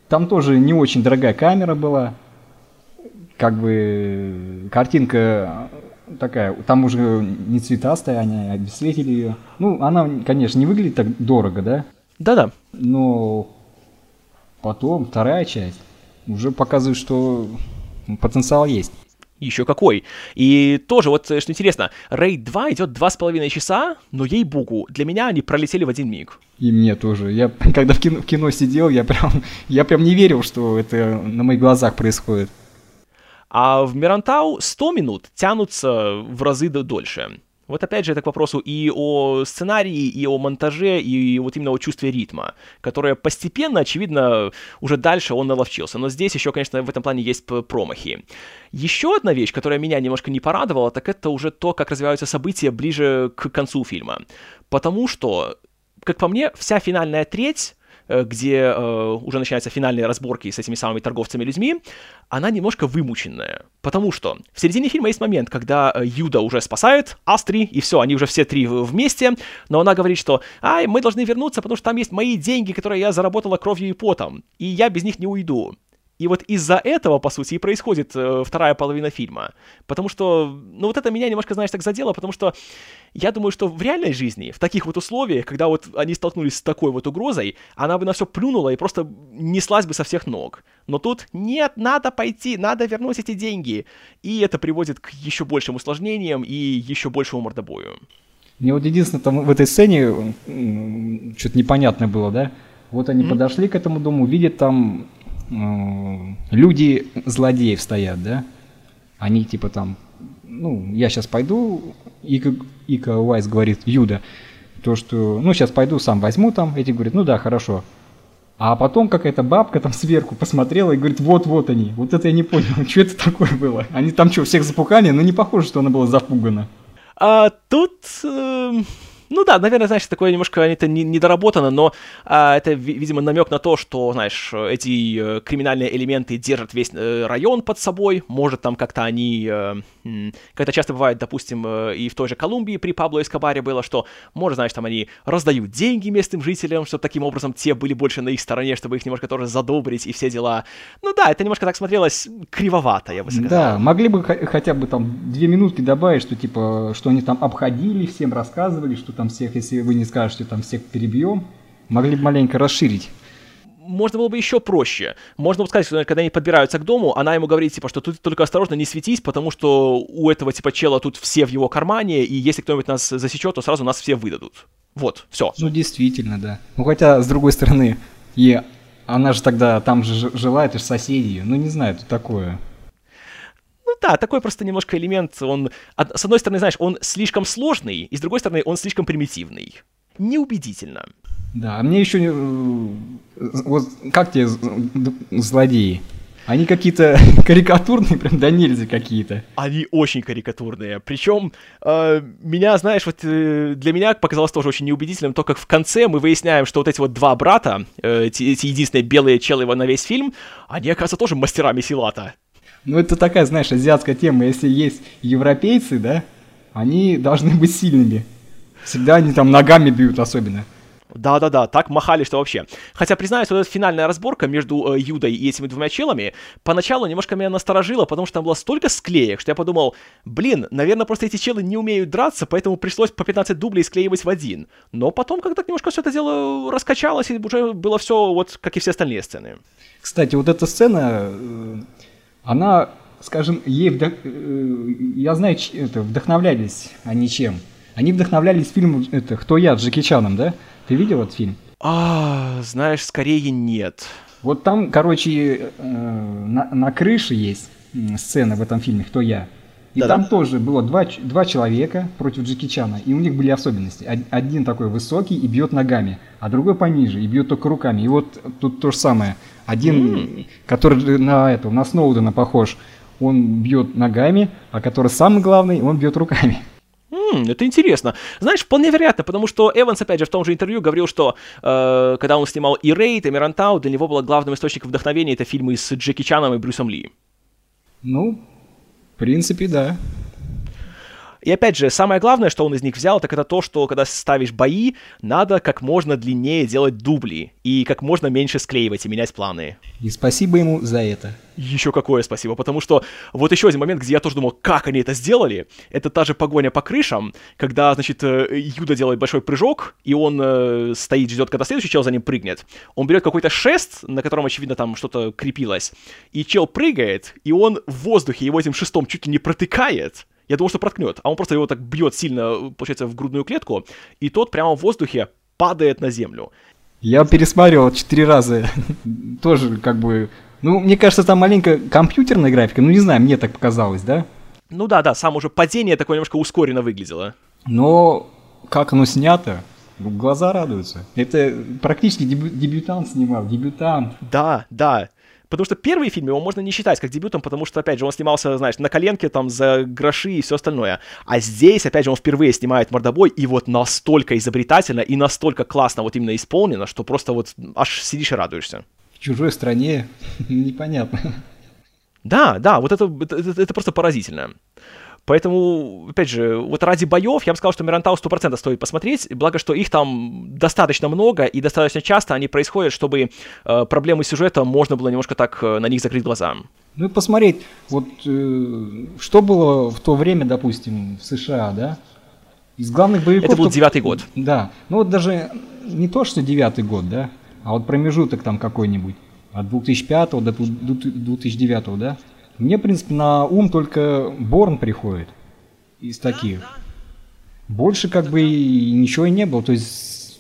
Там тоже не очень дорогая камера была. Как бы картинка такая, там уже не цветастая, они обесцветили ее. Ну, она, конечно, не выглядит так дорого, да? Да-да. Но потом вторая часть уже показывает, что потенциал есть. Еще какой. И тоже, вот что интересно, Рейд 2 идет два с половиной часа, но ей-богу, для меня они пролетели в один миг. И мне тоже. Я, *laughs* когда в кино, в кино сидел, я прям, я прям не верил, что это на моих глазах происходит. А в Мирантау 100 минут тянутся в разы дольше. Вот опять же это к вопросу и о сценарии, и о монтаже, и вот именно о чувстве ритма, которое постепенно, очевидно, уже дальше он наловчился. Но здесь еще, конечно, в этом плане есть промахи. Еще одна вещь, которая меня немножко не порадовала, так это уже то, как развиваются события ближе к концу фильма. Потому что, как по мне, вся финальная треть где э, уже начинаются финальные разборки с этими самыми торговцами людьми, она немножко вымученная. Потому что в середине фильма есть момент, когда э, Юда уже спасает Астри, и все, они уже все три вместе, но она говорит, что «Ай, мы должны вернуться, потому что там есть мои деньги, которые я заработала кровью и потом, и я без них не уйду». И вот из-за этого, по сути, и происходит э, вторая половина фильма. Потому что, ну вот это меня немножко, знаешь, так задело, потому что я думаю, что в реальной жизни, в таких вот условиях, когда вот они столкнулись с такой вот угрозой, она бы на все плюнула и просто неслась бы со всех ног. Но тут нет, надо пойти, надо вернуть эти деньги. И это приводит к еще большим усложнениям и еще большему мордобою. Мне вот единственное, там в этой сцене что-то непонятное было, да? Вот они mm-hmm. подошли к этому дому, видят там люди злодеев стоят, да? Они типа там, ну, я сейчас пойду, Ика, Ика Уайс говорит, Юда, то, что, ну, сейчас пойду, сам возьму там, эти говорят, ну да, хорошо. А потом какая-то бабка там сверху посмотрела и говорит, вот-вот они. Вот это я не понял, *laughs* что это такое было. Они там что, всех запугали? Ну, не похоже, что она была запугана. А тут... Э ну да, наверное, знаешь, такое немножко это не, недоработано, но а, это, видимо, намек на то, что, знаешь, эти э, криминальные элементы держат весь э, район под собой, может там как-то они, э, как это часто бывает, допустим, э, и в той же Колумбии при Пабло Эскобаре было, что, может, знаешь, там они раздают деньги местным жителям, чтобы таким образом те были больше на их стороне, чтобы их немножко тоже задобрить и все дела. Ну да, это немножко так смотрелось кривовато, я бы сказал. Да, могли бы хотя бы там две минутки добавить, что типа, что они там обходили, всем рассказывали, что там всех, если вы не скажете, там всех перебьем, могли бы маленько расширить можно было бы еще проще. Можно было сказать, что когда они подбираются к дому, она ему говорит, типа, что тут только осторожно, не светись, потому что у этого, типа, чела тут все в его кармане, и если кто-нибудь нас засечет, то сразу нас все выдадут. Вот, все. Ну, действительно, да. Ну, хотя, с другой стороны, и она же тогда там же жила, это же соседи. Ну, не знаю, это такое. Ну да, такой просто немножко элемент, он, с одной стороны, знаешь, он слишком сложный, и с другой стороны, он слишком примитивный. Неубедительно. Да, а мне еще... Э, вот как тебе злодеи? Они какие-то *laughs* карикатурные, прям до нельзя какие-то. Они очень карикатурные. Причем э, меня, знаешь, вот э, для меня показалось тоже очень неубедительным то, как в конце мы выясняем, что вот эти вот два брата, э, эти, эти единственные белые челы на весь фильм, они, оказывается, тоже мастерами силата. Ну, это такая, знаешь, азиатская тема. Если есть европейцы, да, они должны быть сильными. Всегда они там ногами бьют особенно. Да-да-да, так махали, что вообще. Хотя, признаюсь, вот эта финальная разборка между э, Юдой и этими двумя челами поначалу немножко меня насторожила, потому что там было столько склеек, что я подумал, блин, наверное, просто эти челы не умеют драться, поэтому пришлось по 15 дублей склеивать в один. Но потом, когда немножко все это дело раскачалось, и уже было все вот как и все остальные сцены. Кстати, вот эта сцена, э, она, скажем, ей вдох... Э, я знаю, это, вдохновлялись они чем. Они вдохновлялись фильмом это, «Кто я» с Джеки Чаном, да? Ты видел этот фильм? А, знаешь, скорее нет. Вот там, короче, э, на, на крыше есть сцена в этом фильме «Кто я?». И Да-да. там тоже было два, два человека против Джеки Чана, и у них были особенности. Один такой высокий и бьет ногами, а другой пониже и бьет только руками. И вот тут то же самое. Один, mm. который на этого, на Сноудена похож, он бьет ногами, а который самый главный, он бьет руками. Хм, это интересно. Знаешь, вполне вероятно, потому что Эванс, опять же, в том же интервью говорил, что э, когда он снимал и Рейд, и Мирантау, для него было главным источником вдохновения это фильмы с Джеки Чаном и Брюсом Ли. Ну, в принципе, да. И опять же, самое главное, что он из них взял, так это то, что когда ставишь бои, надо как можно длиннее делать дубли и как можно меньше склеивать и менять планы. И спасибо ему за это. Еще какое спасибо, потому что вот еще один момент, где я тоже думал, как они это сделали, это та же погоня по крышам, когда, значит, э, Юда делает большой прыжок, и он э, стоит, ждет, когда следующий чел за ним прыгнет. Он берет какой-то шест, на котором, очевидно, там что-то крепилось, и чел прыгает, и он в воздухе его этим шестом чуть ли не протыкает, я думал, что проткнет, а он просто его так бьет сильно, получается, в грудную клетку, и тот прямо в воздухе падает на землю. Я пересматривал четыре раза. *laughs* Тоже как бы... Ну, мне кажется, там маленько компьютерная графика. Ну, не знаю, мне так показалось, да? Ну да, да, сам уже падение такое немножко ускоренно выглядело. Но как оно снято, глаза радуются. Это практически дебю- дебютант снимал, дебютант. Да, да. Потому что первый фильм его можно не считать как дебютом, потому что, опять же, он снимался, знаешь, на коленке, там, за гроши и все остальное. А здесь, опять же, он впервые снимает мордобой, и вот настолько изобретательно и настолько классно вот именно исполнено, что просто вот аж сидишь и радуешься. В чужой стране *laughs* непонятно. Да, да, вот это, это, это просто поразительно. Поэтому, опять же, вот ради боев я бы сказал, что Мирантау 100% стоит посмотреть, благо, что их там достаточно много и достаточно часто они происходят, чтобы э, проблемы сюжета можно было немножко так э, на них закрыть глаза. Ну и посмотреть, вот э, что было в то время, допустим, в США, да? Из главных боевиков... Это был девятый год. Да, ну вот даже не то, что девятый год, да, а вот промежуток там какой-нибудь от 2005 до 2009, да? Мне, в принципе, на ум только Борн приходит из таких. Больше как бы ничего и не было. То есть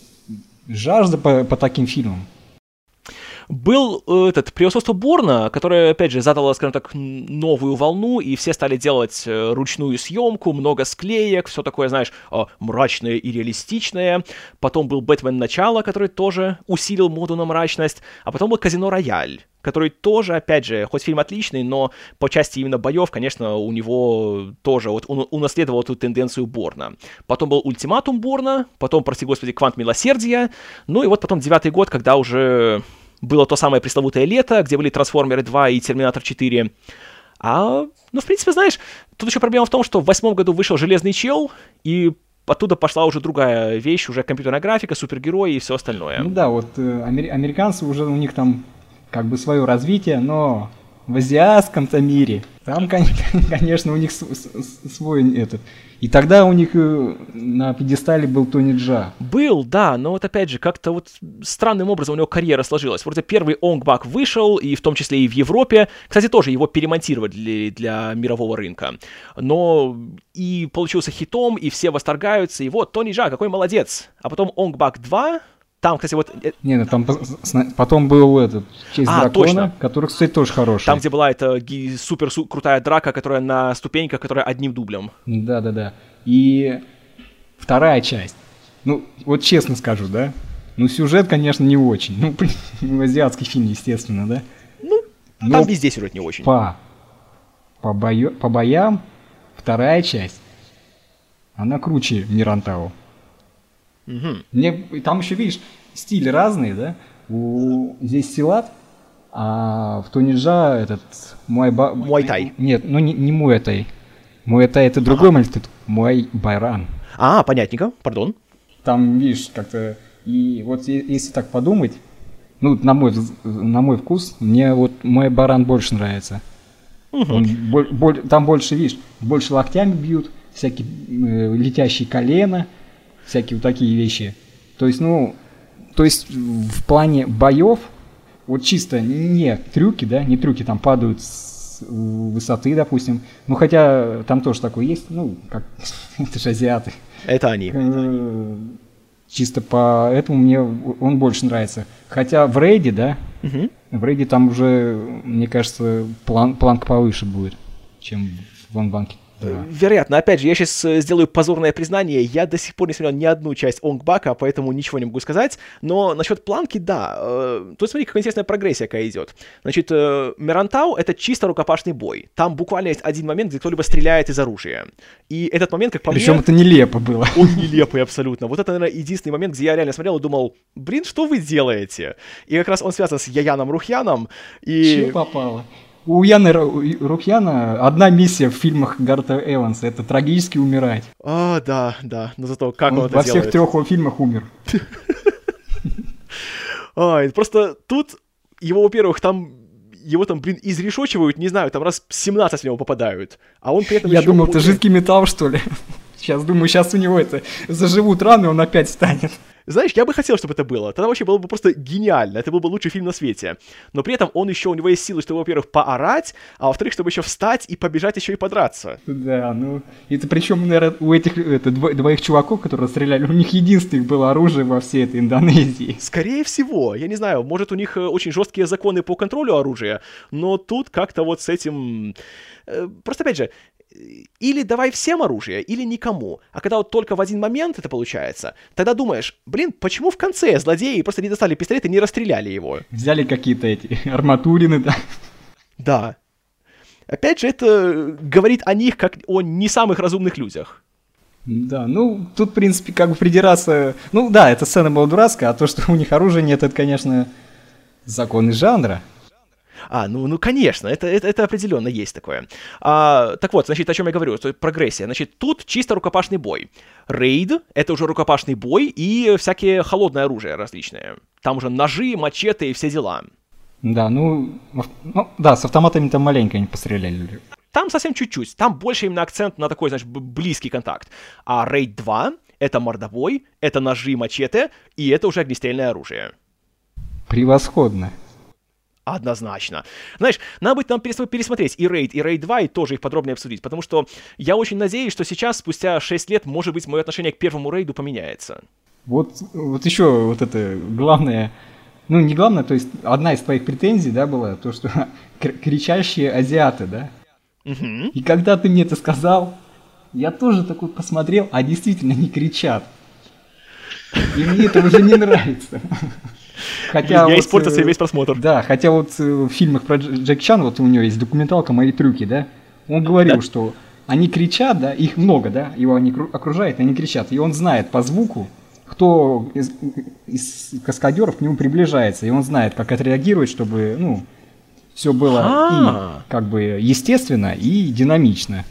жажда по, по таким фильмам. Был э, этот превосходство Борна, которое, опять же, задало, скажем так, новую волну, и все стали делать э, ручную съемку, много склеек, все такое, знаешь, э, мрачное и реалистичное. Потом был Бэтмен Начало, который тоже усилил моду на мрачность. А потом был Казино Рояль, который тоже, опять же, хоть фильм отличный, но по части именно боев, конечно, у него тоже, вот он унаследовал эту тенденцию Борна. Потом был Ультиматум Борна, потом, прости господи, Квант Милосердия, ну и вот потом девятый год, когда уже было то самое пресловутое лето, где были Трансформеры 2 и Терминатор 4. А, ну, в принципе, знаешь, тут еще проблема в том, что в восьмом году вышел Железный Чел, и оттуда пошла уже другая вещь, уже компьютерная графика, супергерои и все остальное. Ну да, вот э, американцы уже у них там как бы свое развитие, но в азиатском-то мире там, *laughs* конечно, у них свой этот. И тогда у них э, на пьедестале был Тони Джа. Был, да, но вот опять же, как-то вот странным образом у него карьера сложилась. Вроде первый Онгбак вышел, и в том числе и в Европе. Кстати, тоже его перемонтировали для мирового рынка. Но и получился хитом, и все восторгаются, и вот, Тони Джа, какой молодец. А потом Онгбак 2, там, кстати, вот... Э, Не, ну там потом был этот Честь а, дракона, точно. который, кстати, тоже хороший. Там, где была эта супер крутая драка, которая на ступеньках, которая одним дублем. Да-да-да. И вторая часть. Ну, вот честно скажу, да? Ну, сюжет, конечно, не очень. Ну, *laughs* ну азиатский фильм, естественно, да? Ну, Но там везде сюжет не очень. По, по, бою, по боям вторая часть, она круче Мирантау. Угу. Мне, там еще, видишь, стили разные, да? У, здесь Силат, а в Тунижа этот мой ба... Муайтай. Нет, ну не, не Муэтай. Муэтай это другой ага. мультик, Муай Байран. А, понятненько, пардон. Там, видишь, как-то... И вот если так подумать, ну, на мой, на мой вкус, мне вот мой баран больше нравится. Угу. Он, боль, боль, там больше, видишь, больше локтями бьют, всякие э, летящие колена, всякие вот такие вещи. То есть, ну, то есть в плане боев, вот чисто не трюки, да, не трюки там падают с высоты, допустим. Ну, хотя там тоже такое есть, ну, как, *laughs* это же азиаты. Это они. Э, чисто по этому мне он больше нравится. Хотя в рейде, да, угу. в рейде там уже, мне кажется, план, планка повыше будет, чем в Ванбанке. Да. Вероятно. Опять же, я сейчас э, сделаю позорное признание. Я до сих пор не смотрел ни одну часть Онгбака, поэтому ничего не могу сказать. Но насчет планки, да. Э, тут смотри, какая интересная прогрессия какая идет. Значит, э, Мирантау — это чисто рукопашный бой. Там буквально есть один момент, где кто-либо стреляет из оружия. И этот момент, как по Причем мне... это нелепо было. Он нелепый абсолютно. Вот это, наверное, единственный момент, где я реально смотрел и думал, блин, что вы делаете? И как раз он связан с Яяном Рухьяном. И... Чего попало? У Яны Рухьяна одна миссия в фильмах Гарта Эванса – это трагически умирать. А, да, да, но зато как он, он это во делает. всех трех его фильмах умер. *laughs* Ай, просто тут его, во-первых, там его там, блин, изрешочивают, не знаю, там раз 17 в него попадают, а он при этом Я думал, это жидкий металл, что ли? *laughs* Сейчас думаю, сейчас у него это заживут раны, он опять станет. Знаешь, я бы хотел, чтобы это было. Тогда вообще было бы просто гениально. Это был бы лучший фильм на свете. Но при этом он еще, у него есть силы, чтобы, во-первых, поорать, а во-вторых, чтобы еще встать и побежать еще и подраться. Да, ну, это причем, наверное, у этих это, дво, двоих чуваков, которые стреляли, у них единственное было оружие во всей этой Индонезии. Скорее всего, я не знаю, может, у них э, очень жесткие законы по контролю оружия, но тут как-то вот с этим... Э, просто, опять же, или давай всем оружие, или никому. А когда вот только в один момент это получается, тогда думаешь, блин, почему в конце злодеи просто не достали пистолет и не расстреляли его? Взяли какие-то эти *laughs* арматурины, да? Да. Опять же, это говорит о них как о не самых разумных людях. Да, ну, тут, в принципе, как бы придираться... Ну, да, эта сцена была дурацкая, а то, что у них оружия нет, это, конечно, законы жанра. А, ну, ну конечно, это, это, это определенно есть такое. А, так вот, значит, о чем я говорю, то прогрессия. Значит, тут чисто рукопашный бой. Рейд — это уже рукопашный бой и всякие холодное оружие различное. Там уже ножи, мачете и все дела. Да, ну, ну да, с автоматами там маленько они постреляли. Там совсем чуть-чуть, там больше именно акцент на такой, значит, близкий контакт. А Рейд 2 — это мордовой, это ножи, мачете, и это уже огнестрельное оружие. Превосходно. Однозначно. Знаешь, надо будет нам пересмотреть и Raid, и Raid 2, и тоже их подробнее обсудить, потому что я очень надеюсь, что сейчас, спустя 6 лет, может быть, мое отношение к первому рейду поменяется. Вот, вот еще вот это главное, ну не главное, то есть одна из твоих претензий, да, была, то, что *laughs* кричащие азиаты, да? Угу. И когда ты мне это сказал, я тоже такой посмотрел, а действительно не кричат. И мне это уже не нравится. *laughs* Хотя я вот, испортил себе э, весь просмотр. Да, хотя вот э, в фильмах про Джек Чан, вот у него есть документалка «Мои трюки», да, он говорил, да. что они кричат, да, их много, да, его они окружают, они кричат, и он знает по звуку, кто из, из каскадеров к нему приближается, и он знает, как отреагировать, чтобы, ну, все было А-а-а. и как бы естественно и динамично.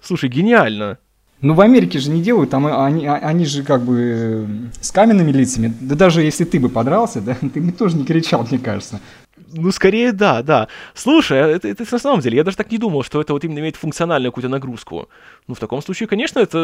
Слушай, гениально. Ну, в Америке же не делают, там они, они же как бы с каменными лицами. Да даже если ты бы подрался, да, *laughs* ты бы тоже не кричал, мне кажется. Ну, скорее, да, да. Слушай, а это, это на самом деле, я даже так не думал, что это вот именно имеет функциональную какую-то нагрузку. Ну, в таком случае, конечно, это...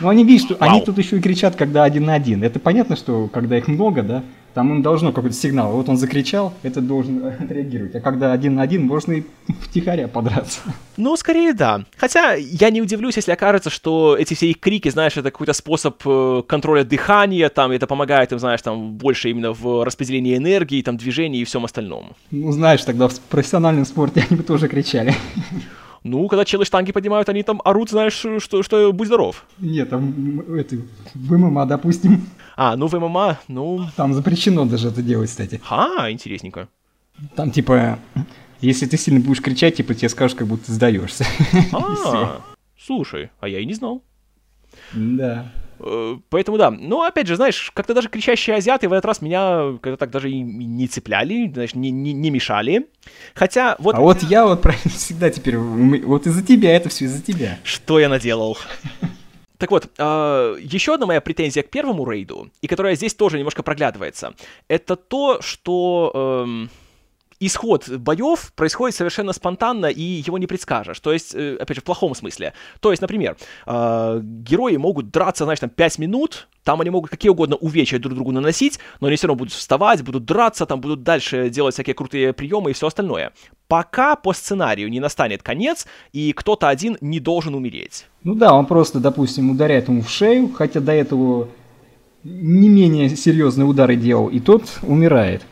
Ну, они видят, что Вау. они тут еще и кричат, когда один на один. Это понятно, что когда их много, да, там он должно какой-то сигнал. Вот он закричал, это должен *laughs* отреагировать. А когда один на один, можно и *laughs* втихаря подраться. Ну, скорее да. Хотя я не удивлюсь, если окажется, что эти все их крики, знаешь, это какой-то способ э, контроля дыхания, там, это помогает им, знаешь, там, больше именно в распределении энергии, там, движении и всем остальном. Ну, знаешь, тогда в профессиональном спорте *laughs* они бы тоже кричали. Ну, когда челы штанги поднимают, они там орут, знаешь, что, что будь здоров. Нет, там это, в ММА, допустим. А, ну в ММА, ну... Там запрещено даже это делать, кстати. А, интересненько. Там типа, если ты сильно будешь кричать, типа тебе скажут, как будто сдаешься. *laughs* А, слушай, а я и не знал. Да. Э, поэтому да. Но опять же, знаешь, как-то даже кричащие азиаты в этот раз меня как-то так даже и не цепляли, знаешь, не, не, не мешали. Хотя вот... А вот я вот *laughs* всегда теперь... Вот из-за тебя это все из-за тебя. Что я наделал? Так вот, э, еще одна моя претензия к первому рейду, и которая здесь тоже немножко проглядывается, это то, что... Э, исход боев происходит совершенно спонтанно, и его не предскажешь. То есть, э, опять же, в плохом смысле. То есть, например, э, герои могут драться, знаешь, там 5 минут, там они могут какие угодно увечья друг другу наносить, но они все равно будут вставать, будут драться, там будут дальше делать всякие крутые приемы и все остальное. Пока по сценарию не настанет конец, и кто-то один не должен умереть. Ну да, он просто, допустим, ударяет ему в шею, хотя до этого не менее серьезные удары делал, и тот умирает.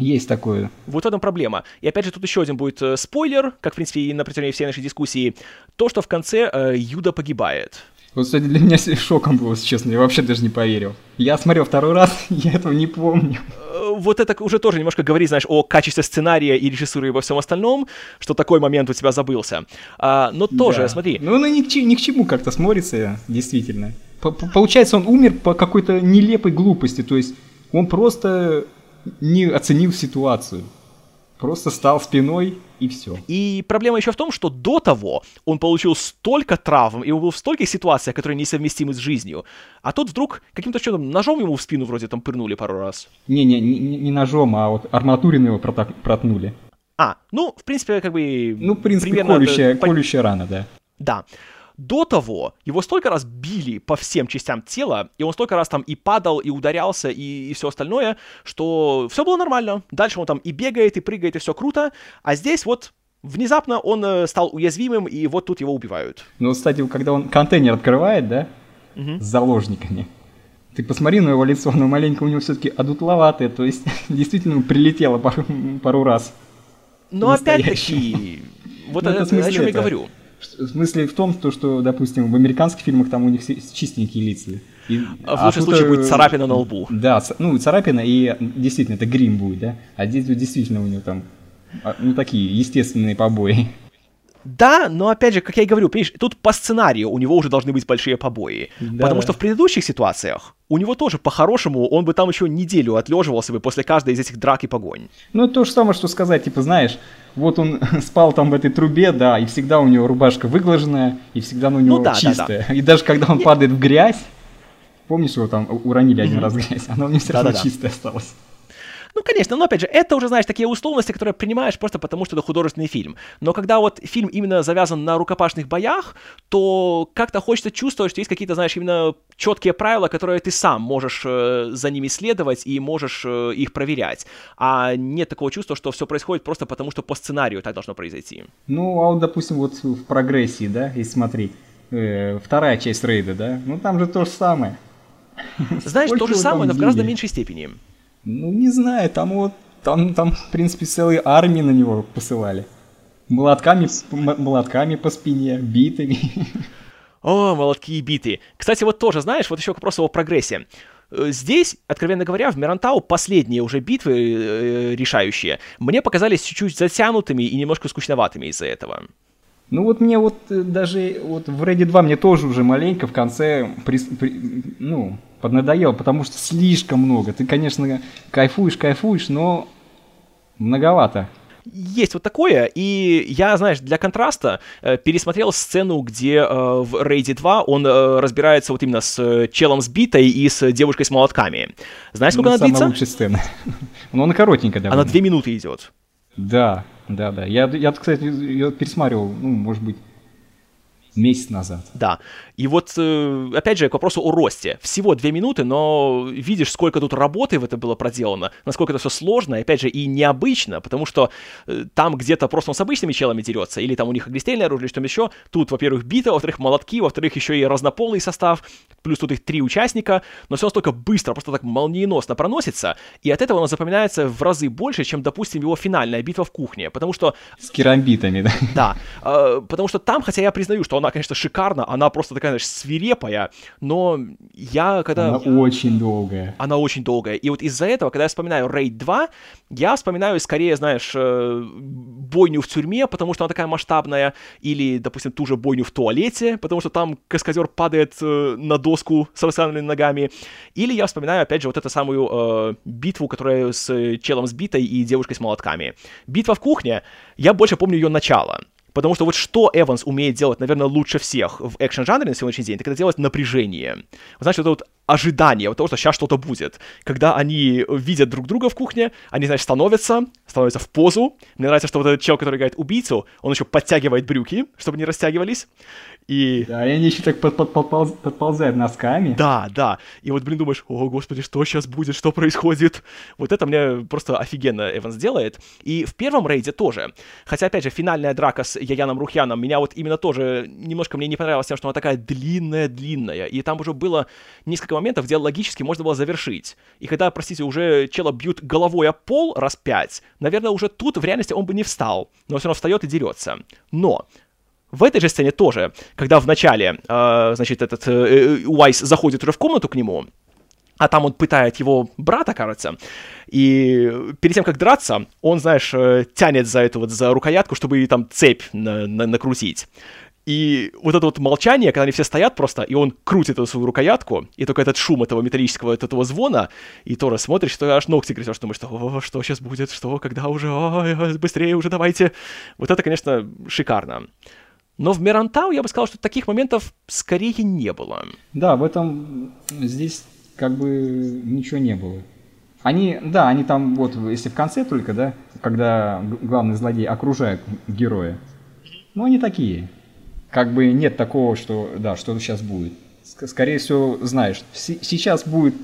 Есть такое. Вот в этом проблема. И опять же, тут еще один будет э, спойлер, как, в принципе, и на протяжении всей нашей дискуссии. То, что в конце э, Юда погибает. Вот, кстати, для меня шоком было, если честно, я вообще даже не поверил. Я смотрел второй раз, *laughs* я этого не помню. Э, вот это уже тоже немножко говорит, знаешь, о качестве сценария и режиссуры и во всем остальном, что такой момент у тебя забылся. А, но тоже, да. смотри. Ну, ну ни, к, ни к чему как-то смотрится, действительно. П Получается, он умер по какой-то нелепой глупости, то есть он просто не оценил ситуацию. Просто стал спиной и все. И проблема еще в том, что до того он получил столько травм, и он был в стольких ситуациях, которые несовместимы с жизнью. А тут вдруг каким-то чудом ножом ему в спину вроде там пырнули пару раз. Не-не, не, не ножом, а вот арматурин его протнули. А, ну, в принципе, как бы... Ну, в принципе, колющая, колющая рана, да. Да. До того его столько раз били по всем частям тела, и он столько раз там и падал, и ударялся, и, и все остальное, что все было нормально. Дальше он там и бегает, и прыгает, и все круто. А здесь вот внезапно он э, стал уязвимым, и вот тут его убивают. Ну, кстати, когда он контейнер открывает, да, угу. с заложниками, ты посмотри на его лицо, оно маленько у него все-таки одутловатое, то есть *laughs* действительно прилетело пару, пару раз. Но опять-таки, вот *laughs* ну, это, это о чем я говорю. В смысле в том, что, что, допустим, в американских фильмах там у них чистенькие лица. И, а в лучшем а случае будет царапина на лбу. Да, ну царапина, и действительно, это грим будет, да? А здесь действительно у него там, а, ну, такие естественные побои. Да, но опять же, как я и говорю, понимаешь, тут по сценарию у него уже должны быть большие побои. Да. Потому что в предыдущих ситуациях у него тоже по-хорошему, он бы там еще неделю отлеживался бы после каждой из этих драк и погонь. Ну, то же самое, что сказать, типа, знаешь, вот он *laughs* спал там в этой трубе, да, и всегда у него рубашка выглаженная, и всегда у него ну, да, чистая. Да, да. И даже когда он падает в грязь, помнишь, его там уронили один раз в грязь, она у него все равно чистая осталась. Ну, конечно, но опять же, это уже, знаешь, такие условности, которые принимаешь просто потому, что это художественный фильм. Но когда вот фильм именно завязан на рукопашных боях, то как-то хочется чувствовать, что есть какие-то, знаешь, именно четкие правила, которые ты сам можешь э, за ними следовать и можешь э, их проверять. А нет такого чувства, что все происходит просто потому, что по сценарию так должно произойти. Ну, а вот, допустим, вот в прогрессии, да, если смотреть, э, вторая часть рейда, да, ну там же то же самое. Знаешь, *laughs* то же самое, но в гораздо меньшей степени. Ну, не знаю, там вот, там, там, в принципе, целые армии на него посылали. Молотками, молотками по спине, битами. О, молотки и биты. Кстати, вот тоже, знаешь, вот еще к вопросу о прогрессе. Э, здесь, откровенно говоря, в Мирантау последние уже битвы э, решающие мне показались чуть-чуть затянутыми и немножко скучноватыми из-за этого. Ну вот мне вот э, даже вот в Ready 2 мне тоже уже маленько в конце при, при, ну, поднадоело, потому что слишком много. Ты, конечно, кайфуешь, кайфуешь, но многовато. Есть вот такое, и я, знаешь, для контраста э, пересмотрел сцену, где э, в Рейде 2 он э, разбирается вот именно с э, челом с битой и с девушкой с молотками. Знаешь, сколько ну, она длится? лучшая сцена. *laughs* Но она коротенькая довольно. Она две минуты идет. Да, да, да. Я, я кстати, ее пересматривал, ну, может быть, месяц назад. Да. И вот, э, опять же, к вопросу о росте. Всего две минуты, но видишь, сколько тут работы в это было проделано, насколько это все сложно, и, опять же, и необычно, потому что э, там где-то просто он с обычными челами дерется, или там у них огнестрельное оружие, или что-то еще. Тут, во-первых, бита, во-вторых, молотки, во-вторых, еще и разнополый состав, плюс тут их три участника, но все настолько быстро, просто так молниеносно проносится, и от этого оно запоминается в разы больше, чем, допустим, его финальная битва в кухне, потому что... С керамбитами, да? Да, э, потому что там, хотя я признаю, что она, конечно, шикарна, она просто такая, знаешь, свирепая, но я когда... Она очень долгая. Она очень долгая. И вот из-за этого, когда я вспоминаю Raid 2, я вспоминаю скорее, знаешь, э, бойню в тюрьме, потому что она такая масштабная, или, допустим, ту же бойню в туалете, потому что там каскадер падает э, на доску с рассыпанными ногами, или я вспоминаю, опять же, вот эту самую э, битву, которая с челом с битой и девушкой с молотками. Битва в кухне, я больше помню ее начало. Потому что вот что Эванс умеет делать, наверное, лучше всех в экшен-жанре на сегодняшний день, так это делать напряжение. Знаете, вот это вот ожидание вот того, что сейчас что-то будет. Когда они видят друг друга в кухне, они, значит, становятся, становятся в позу. Мне нравится, что вот этот чел, который играет убийцу, он еще подтягивает брюки, чтобы не растягивались. И... Да, и они еще так под, под, подполз, подползают носками. Да, да. И вот, блин, думаешь, о, господи, что сейчас будет, что происходит? Вот это мне просто офигенно Эванс делает. И в первом рейде тоже. Хотя, опять же, финальная драка с Яяном Рухьяном меня вот именно тоже немножко мне не понравилось тем, что она такая длинная-длинная. И там уже было несколько моментов, где логически можно было завершить. И когда, простите, уже чела бьют головой о пол раз пять, наверное, уже тут в реальности он бы не встал. Но все равно встает и дерется. Но в этой же сцене тоже, когда в начале, э, значит, этот э, э, Уайс заходит уже в комнату к нему, а там он пытает его брата, кажется, и перед тем, как драться, он, знаешь, э, тянет за эту вот, за рукоятку, чтобы там цепь на, на, накрутить. И вот это вот молчание, когда они все стоят просто, и он крутит эту свою рукоятку, и только этот шум этого металлического, от этого звона, и Тора смотришь, что аж ногти грызешь, думаешь, что что сейчас будет, что, когда уже, О, быстрее уже давайте. Вот это, конечно, шикарно. Но в Мирантау я бы сказал, что таких моментов скорее не было. Да, в этом здесь как бы ничего не было. Они, да, они там вот, если в конце только, да, когда главный злодей окружает героя, ну они такие. Как бы нет такого, что, да, что сейчас будет. Скорее всего, знаешь, сейчас будет,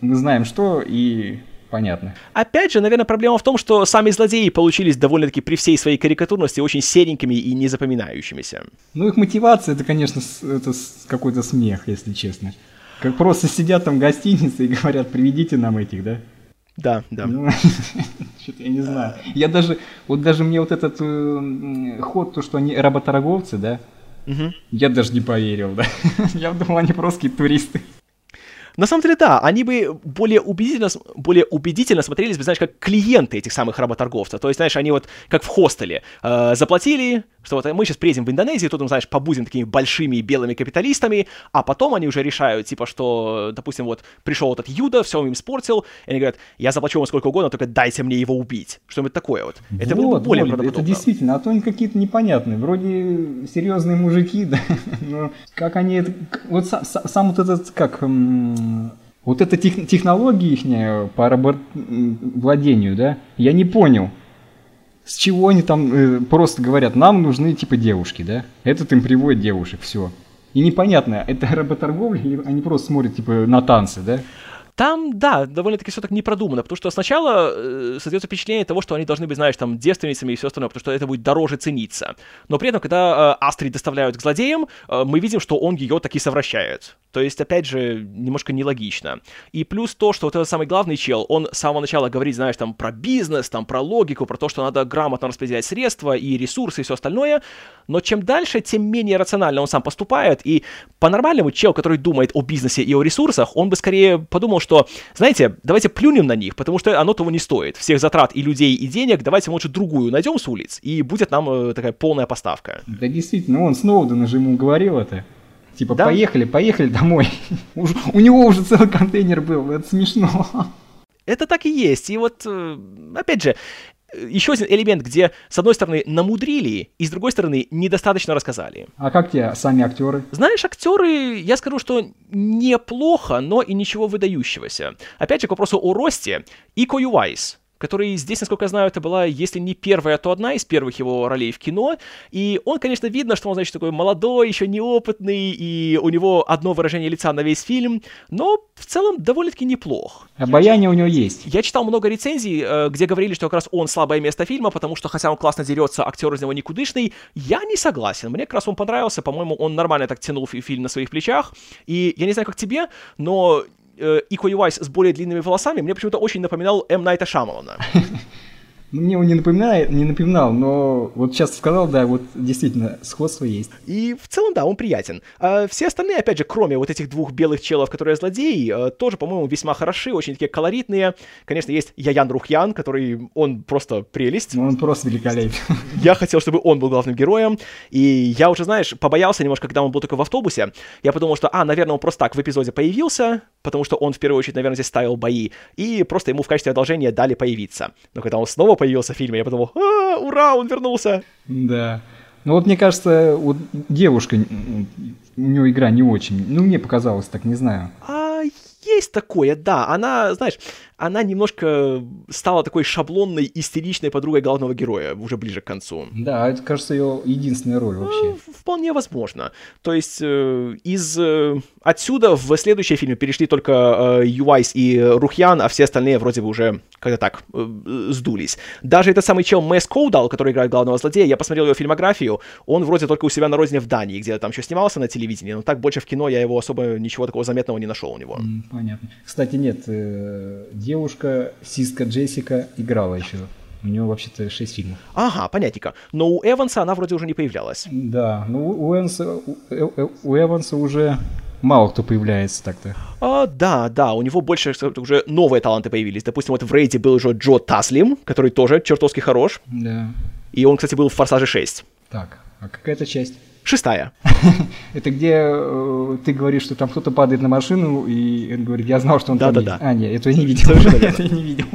мы знаем что, и понятно. Опять же, наверное, проблема в том, что сами злодеи получились довольно-таки при всей своей карикатурности очень серенькими и незапоминающимися. Ну, их мотивация, это, конечно, это какой-то смех, если честно. Как просто сидят там в гостинице и говорят, приведите нам этих, да? Да, да. Ну, *laughs* что-то я не знаю. Я даже, вот даже мне вот этот э, ход, то, что они работорговцы, да, угу. я даже не поверил, да. *laughs* я думал, они просто туристы. На самом деле, да, они бы более убедительно, более убедительно смотрелись бы, знаешь, как клиенты этих самых работорговцев. То есть, знаешь, они вот как в хостеле э, заплатили, что вот мы сейчас приедем в Индонезию, тут, знаешь, побудем такими большими белыми капиталистами, а потом они уже решают, типа, что, допустим, вот пришел этот Юда, все им испортил, и они говорят, я заплачу вам сколько угодно, только дайте мне его убить. Что-нибудь такое вот. Это вот, было бы более вот, Это действительно, а то они какие-то непонятные, вроде серьезные мужики, *laughs* да, но как они, вот сам, сам вот этот, как, вот эта тех, технология их по работ... владению, да, я не понял с чего они там э, просто говорят, нам нужны типа девушки, да? Этот им приводит девушек, все. И непонятно, это *laughs* работорговля или они просто смотрят типа на танцы, да? Там, да, довольно-таки все так не продумано, потому что сначала э, создается впечатление того, что они должны быть, знаешь, там, девственницами и все остальное, потому что это будет дороже цениться. Но при этом, когда э, Астри доставляют к злодеям, э, мы видим, что он ее таки совращает. То есть, опять же, немножко нелогично. И плюс то, что вот этот самый главный чел, он с самого начала говорит, знаешь, там, про бизнес, там, про логику, про то, что надо грамотно распределять средства и ресурсы и все остальное, но чем дальше, тем менее рационально он сам поступает, и по-нормальному чел, который думает о бизнесе и о ресурсах, он бы скорее подумал, что, знаете, давайте плюнем на них, потому что оно того не стоит. Всех затрат и людей, и денег, давайте лучше другую найдем с улиц, и будет нам э, такая полная поставка. Да действительно, он Сноуден же ему говорил это. Типа, да? поехали, поехали домой. *laughs* У него уже целый контейнер был, это смешно. Это так и есть. И вот, э, опять же, еще один элемент, где, с одной стороны, намудрили, и с другой стороны, недостаточно рассказали. А как тебе сами актеры? Знаешь, актеры, я скажу, что неплохо, но и ничего выдающегося. Опять же, к вопросу о росте. Ико Юайс, который здесь, насколько я знаю, это была, если не первая, то одна из первых его ролей в кино. И он, конечно, видно, что он, значит, такой молодой, еще неопытный, и у него одно выражение лица на весь фильм, но в целом довольно-таки неплох. Обаяние у него есть. Я читал много рецензий, э, где говорили, что как раз он слабое место фильма, потому что, хотя он классно дерется, актер из него никудышный. Я не согласен. Мне как раз он понравился. По-моему, он нормально так тянул фильм на своих плечах. И я не знаю, как тебе, но э, Ико Ювайс с более длинными волосами мне почему-то очень напоминал М. Найта Шамалана. *laughs* Мне он не напоминает, не напоминал, но вот сейчас сказал, да, вот действительно сходство есть. И в целом, да, он приятен. А все остальные, опять же, кроме вот этих двух белых челов, которые злодеи, э, тоже, по-моему, весьма хороши, очень такие колоритные. Конечно, есть Яян Рухьян, который, он просто прелесть. Ну, он просто великолепен. *laughs* Я хотел, чтобы он был главным героем, и я уже, знаешь, побоялся немножко, когда он был только в автобусе. Я подумал, что, а, наверное, он просто так в эпизоде появился, потому что он, в первую очередь, наверное, здесь ставил бои, и просто ему в качестве одолжения дали появиться. Но когда он снова появился в фильме, я подумал, а, ура, он вернулся. Да. Ну вот мне кажется, вот девушка, у нее игра не очень. Ну, мне показалось так, не знаю. А есть такое, да. Она, знаешь, она немножко стала такой шаблонной, истеричной подругой главного героя уже ближе к концу. Да, это, кажется, ее единственная роль вообще. Ну, вполне возможно. То есть э, из э, отсюда в следующие фильмы перешли только э, Юайс и Рухьян, а все остальные вроде бы уже как-то так сдулись. Даже этот самый чел Мэс Коудал, который играет главного злодея, я посмотрел его фильмографию, он вроде только у себя на родине в Дании, где там еще снимался на телевидении, но так больше в кино я его особо ничего такого заметного не нашел у него. Понятно. Кстати, нет, девушка, сиска Джессика играла еще. У него вообще-то 6 фильмов. Ага, понятненько. Но у Эванса она вроде уже не появлялась. Да, ну у, Эванса, у, э, э, у Эванса уже мало кто появляется так-то. А, да, да, у него больше уже новые таланты появились. Допустим, вот в Рейде был уже Джо Таслим, который тоже чертовски хорош. Да. И он, кстати, был в «Форсаже 6». Так, а какая это часть? Шестая. *laughs* Это где э, ты говоришь, что там кто-то падает на машину, и он говорит, я знал, что он да, там да, есть. да. А, нет, это я не видел. *laughs* я не видел.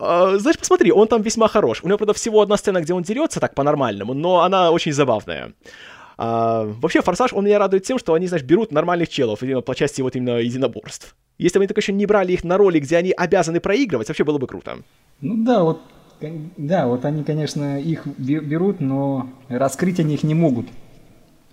А, знаешь, посмотри, он там весьма хорош. У него, правда, всего одна сцена, где он дерется так по-нормальному, но она очень забавная. А, вообще, Форсаж, он меня радует тем, что они, знаешь, берут нормальных челов, по части вот именно единоборств. Если бы они только еще не брали их на роли, где они обязаны проигрывать, вообще было бы круто. Ну да, вот, да, вот они, конечно, их берут, но раскрыть они их не могут.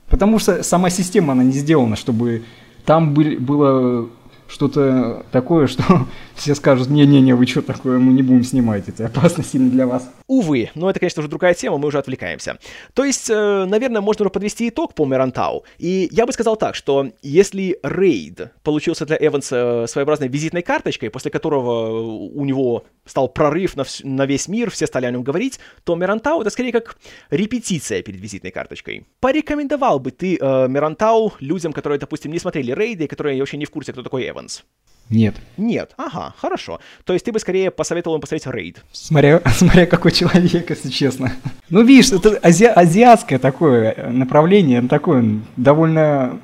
Потому что сама система, она не сделана, чтобы там были, было что-то такое, что *laughs* все скажут, не-не-не, вы что такое, мы не будем снимать, это опасно сильно для вас. Увы, но это, конечно, уже другая тема, мы уже отвлекаемся. То есть, э, наверное, можно подвести итог по Мерантау. И я бы сказал так, что если рейд получился для Эванса своеобразной визитной карточкой, после которого у него стал прорыв на, вс- на весь мир, все стали о нем говорить, то Мерантау это скорее как репетиция перед визитной карточкой. Порекомендовал бы ты э, Мерантау людям, которые, допустим, не смотрели рейды, которые вообще не в курсе, кто такой Эванс? Нет. Нет. Ага, хорошо. То есть ты бы скорее посоветовал им посмотреть рейд. Смотря, *laughs* смотря какой человек, если честно. Ну, видишь, это ази, азиатское такое направление, ну, такое довольно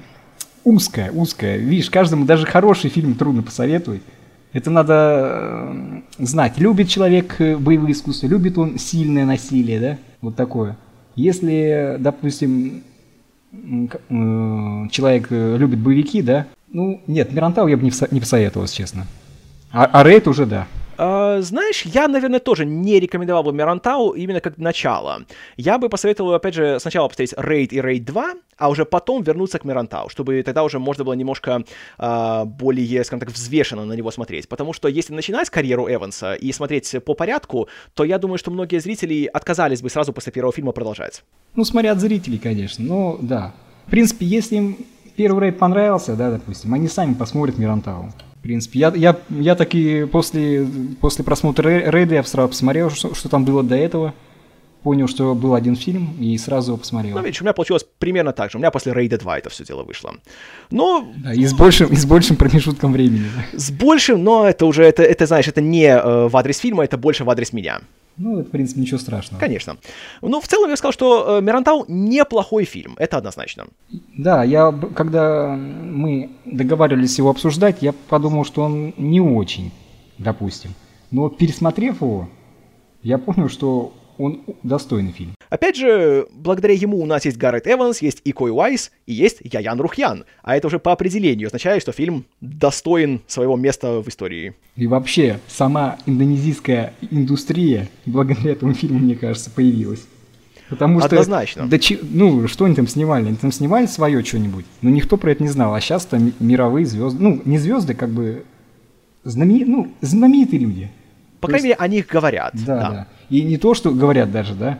узкое, узкое. Видишь, каждому даже хороший фильм трудно посоветовать. Это надо э, знать. Любит человек э, боевые искусства, любит он сильное насилие, да? Вот такое. Если, допустим, э, человек любит боевики, да? Ну, нет, Мирантау я бы не, посоветовал, если честно. А, а Рейд уже да. А, знаешь, я, наверное, тоже не рекомендовал бы Мирантау именно как начало. Я бы посоветовал, опять же, сначала посмотреть Рейд и Рейд 2, а уже потом вернуться к Мирантау, чтобы тогда уже можно было немножко а, более, скажем так, взвешенно на него смотреть. Потому что если начинать карьеру Эванса и смотреть по порядку, то я думаю, что многие зрители отказались бы сразу после первого фильма продолжать. Ну, смотря от зрителей, конечно, но да. В принципе, если им первый рейд понравился, да, допустим, они сами посмотрят Мирантау. В принципе, я, я, я таки после, после просмотра рей- рейда я сразу посмотрел, что, что там было до этого. Понял, что был один фильм и сразу его посмотрел. Ну, видишь, у меня получилось примерно так же. У меня после Рейда 2 это все дело вышло. Но Да, и с большим, и с большим промежутком времени. с большим, но это уже, это, это знаешь, это не э, в адрес фильма, это больше в адрес меня. Ну, это, в принципе, ничего страшного. Конечно. Ну, в целом я сказал, что э, Мирантау неплохой фильм, это однозначно. Да, я, когда мы договаривались его обсуждать, я подумал, что он не очень, допустим. Но пересмотрев его, я понял, что он достойный фильм. Опять же, благодаря ему у нас есть Гаррет Эванс, есть Икой Уайс и есть Яян Рухьян. А это уже по определению означает, что фильм достоин своего места в истории. И вообще, сама индонезийская индустрия благодаря этому фильму, мне кажется, появилась. Потому что... Однозначно. Да чи- ну, что они там снимали? Они там снимали свое что-нибудь, но никто про это не знал. А сейчас там мировые звезды, ну, не звезды, как бы, знамени... ну, знаменитые люди. По То крайней мере, о них говорят. Да, да, И не то, что говорят даже, да,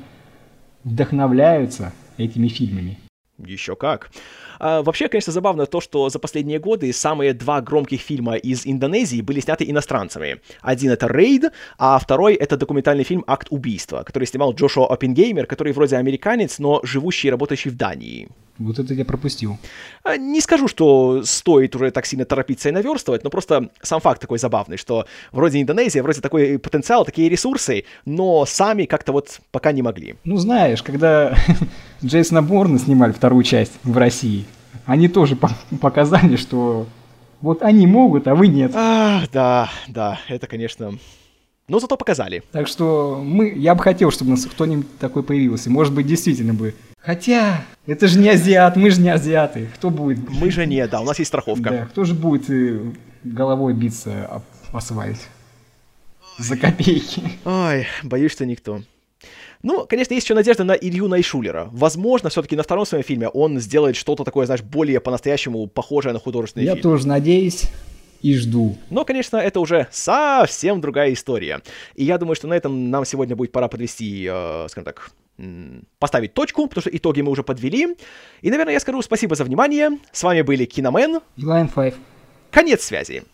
вдохновляются этими фильмами. Еще как. А, вообще, конечно, забавно то, что за последние годы самые два громких фильма из Индонезии были сняты иностранцами. Один это «Рейд», а второй это документальный фильм «Акт убийства», который снимал Джошуа Оппенгеймер, который вроде американец, но живущий и работающий в Дании. Вот это я пропустил. А, Не скажу, что стоит уже так сильно торопиться и наверстывать, но просто сам факт такой забавный, что вроде Индонезия, вроде такой потенциал, такие ресурсы, но сами как-то вот пока не могли. Ну, знаешь, когда *laughs* Джейсона Борна снимали вторую часть в России, они тоже по- показали, что вот они могут, а вы нет. А, да, да, это, конечно... Но зато показали. Так что мы, я бы хотел, чтобы у нас кто-нибудь такой появился. Может быть, действительно бы. Хотя, это же не азиат, мы же не азиаты. Кто будет? Мы же не, да, у нас есть страховка. Да, кто же будет э, головой биться об асфальт? За копейки. Ой, боюсь, что никто. Ну, конечно, есть еще надежда на Илью Найшулера. Возможно, все-таки на втором своем фильме он сделает что-то такое, знаешь, более по-настоящему похожее на художественный Я фильм. тоже надеюсь и жду. Но, конечно, это уже совсем другая история. И я думаю, что на этом нам сегодня будет пора подвести, э, скажем так, поставить точку, потому что итоги мы уже подвели. И, наверное, я скажу спасибо за внимание. С вами были Киномен. И Line 5. Конец связи.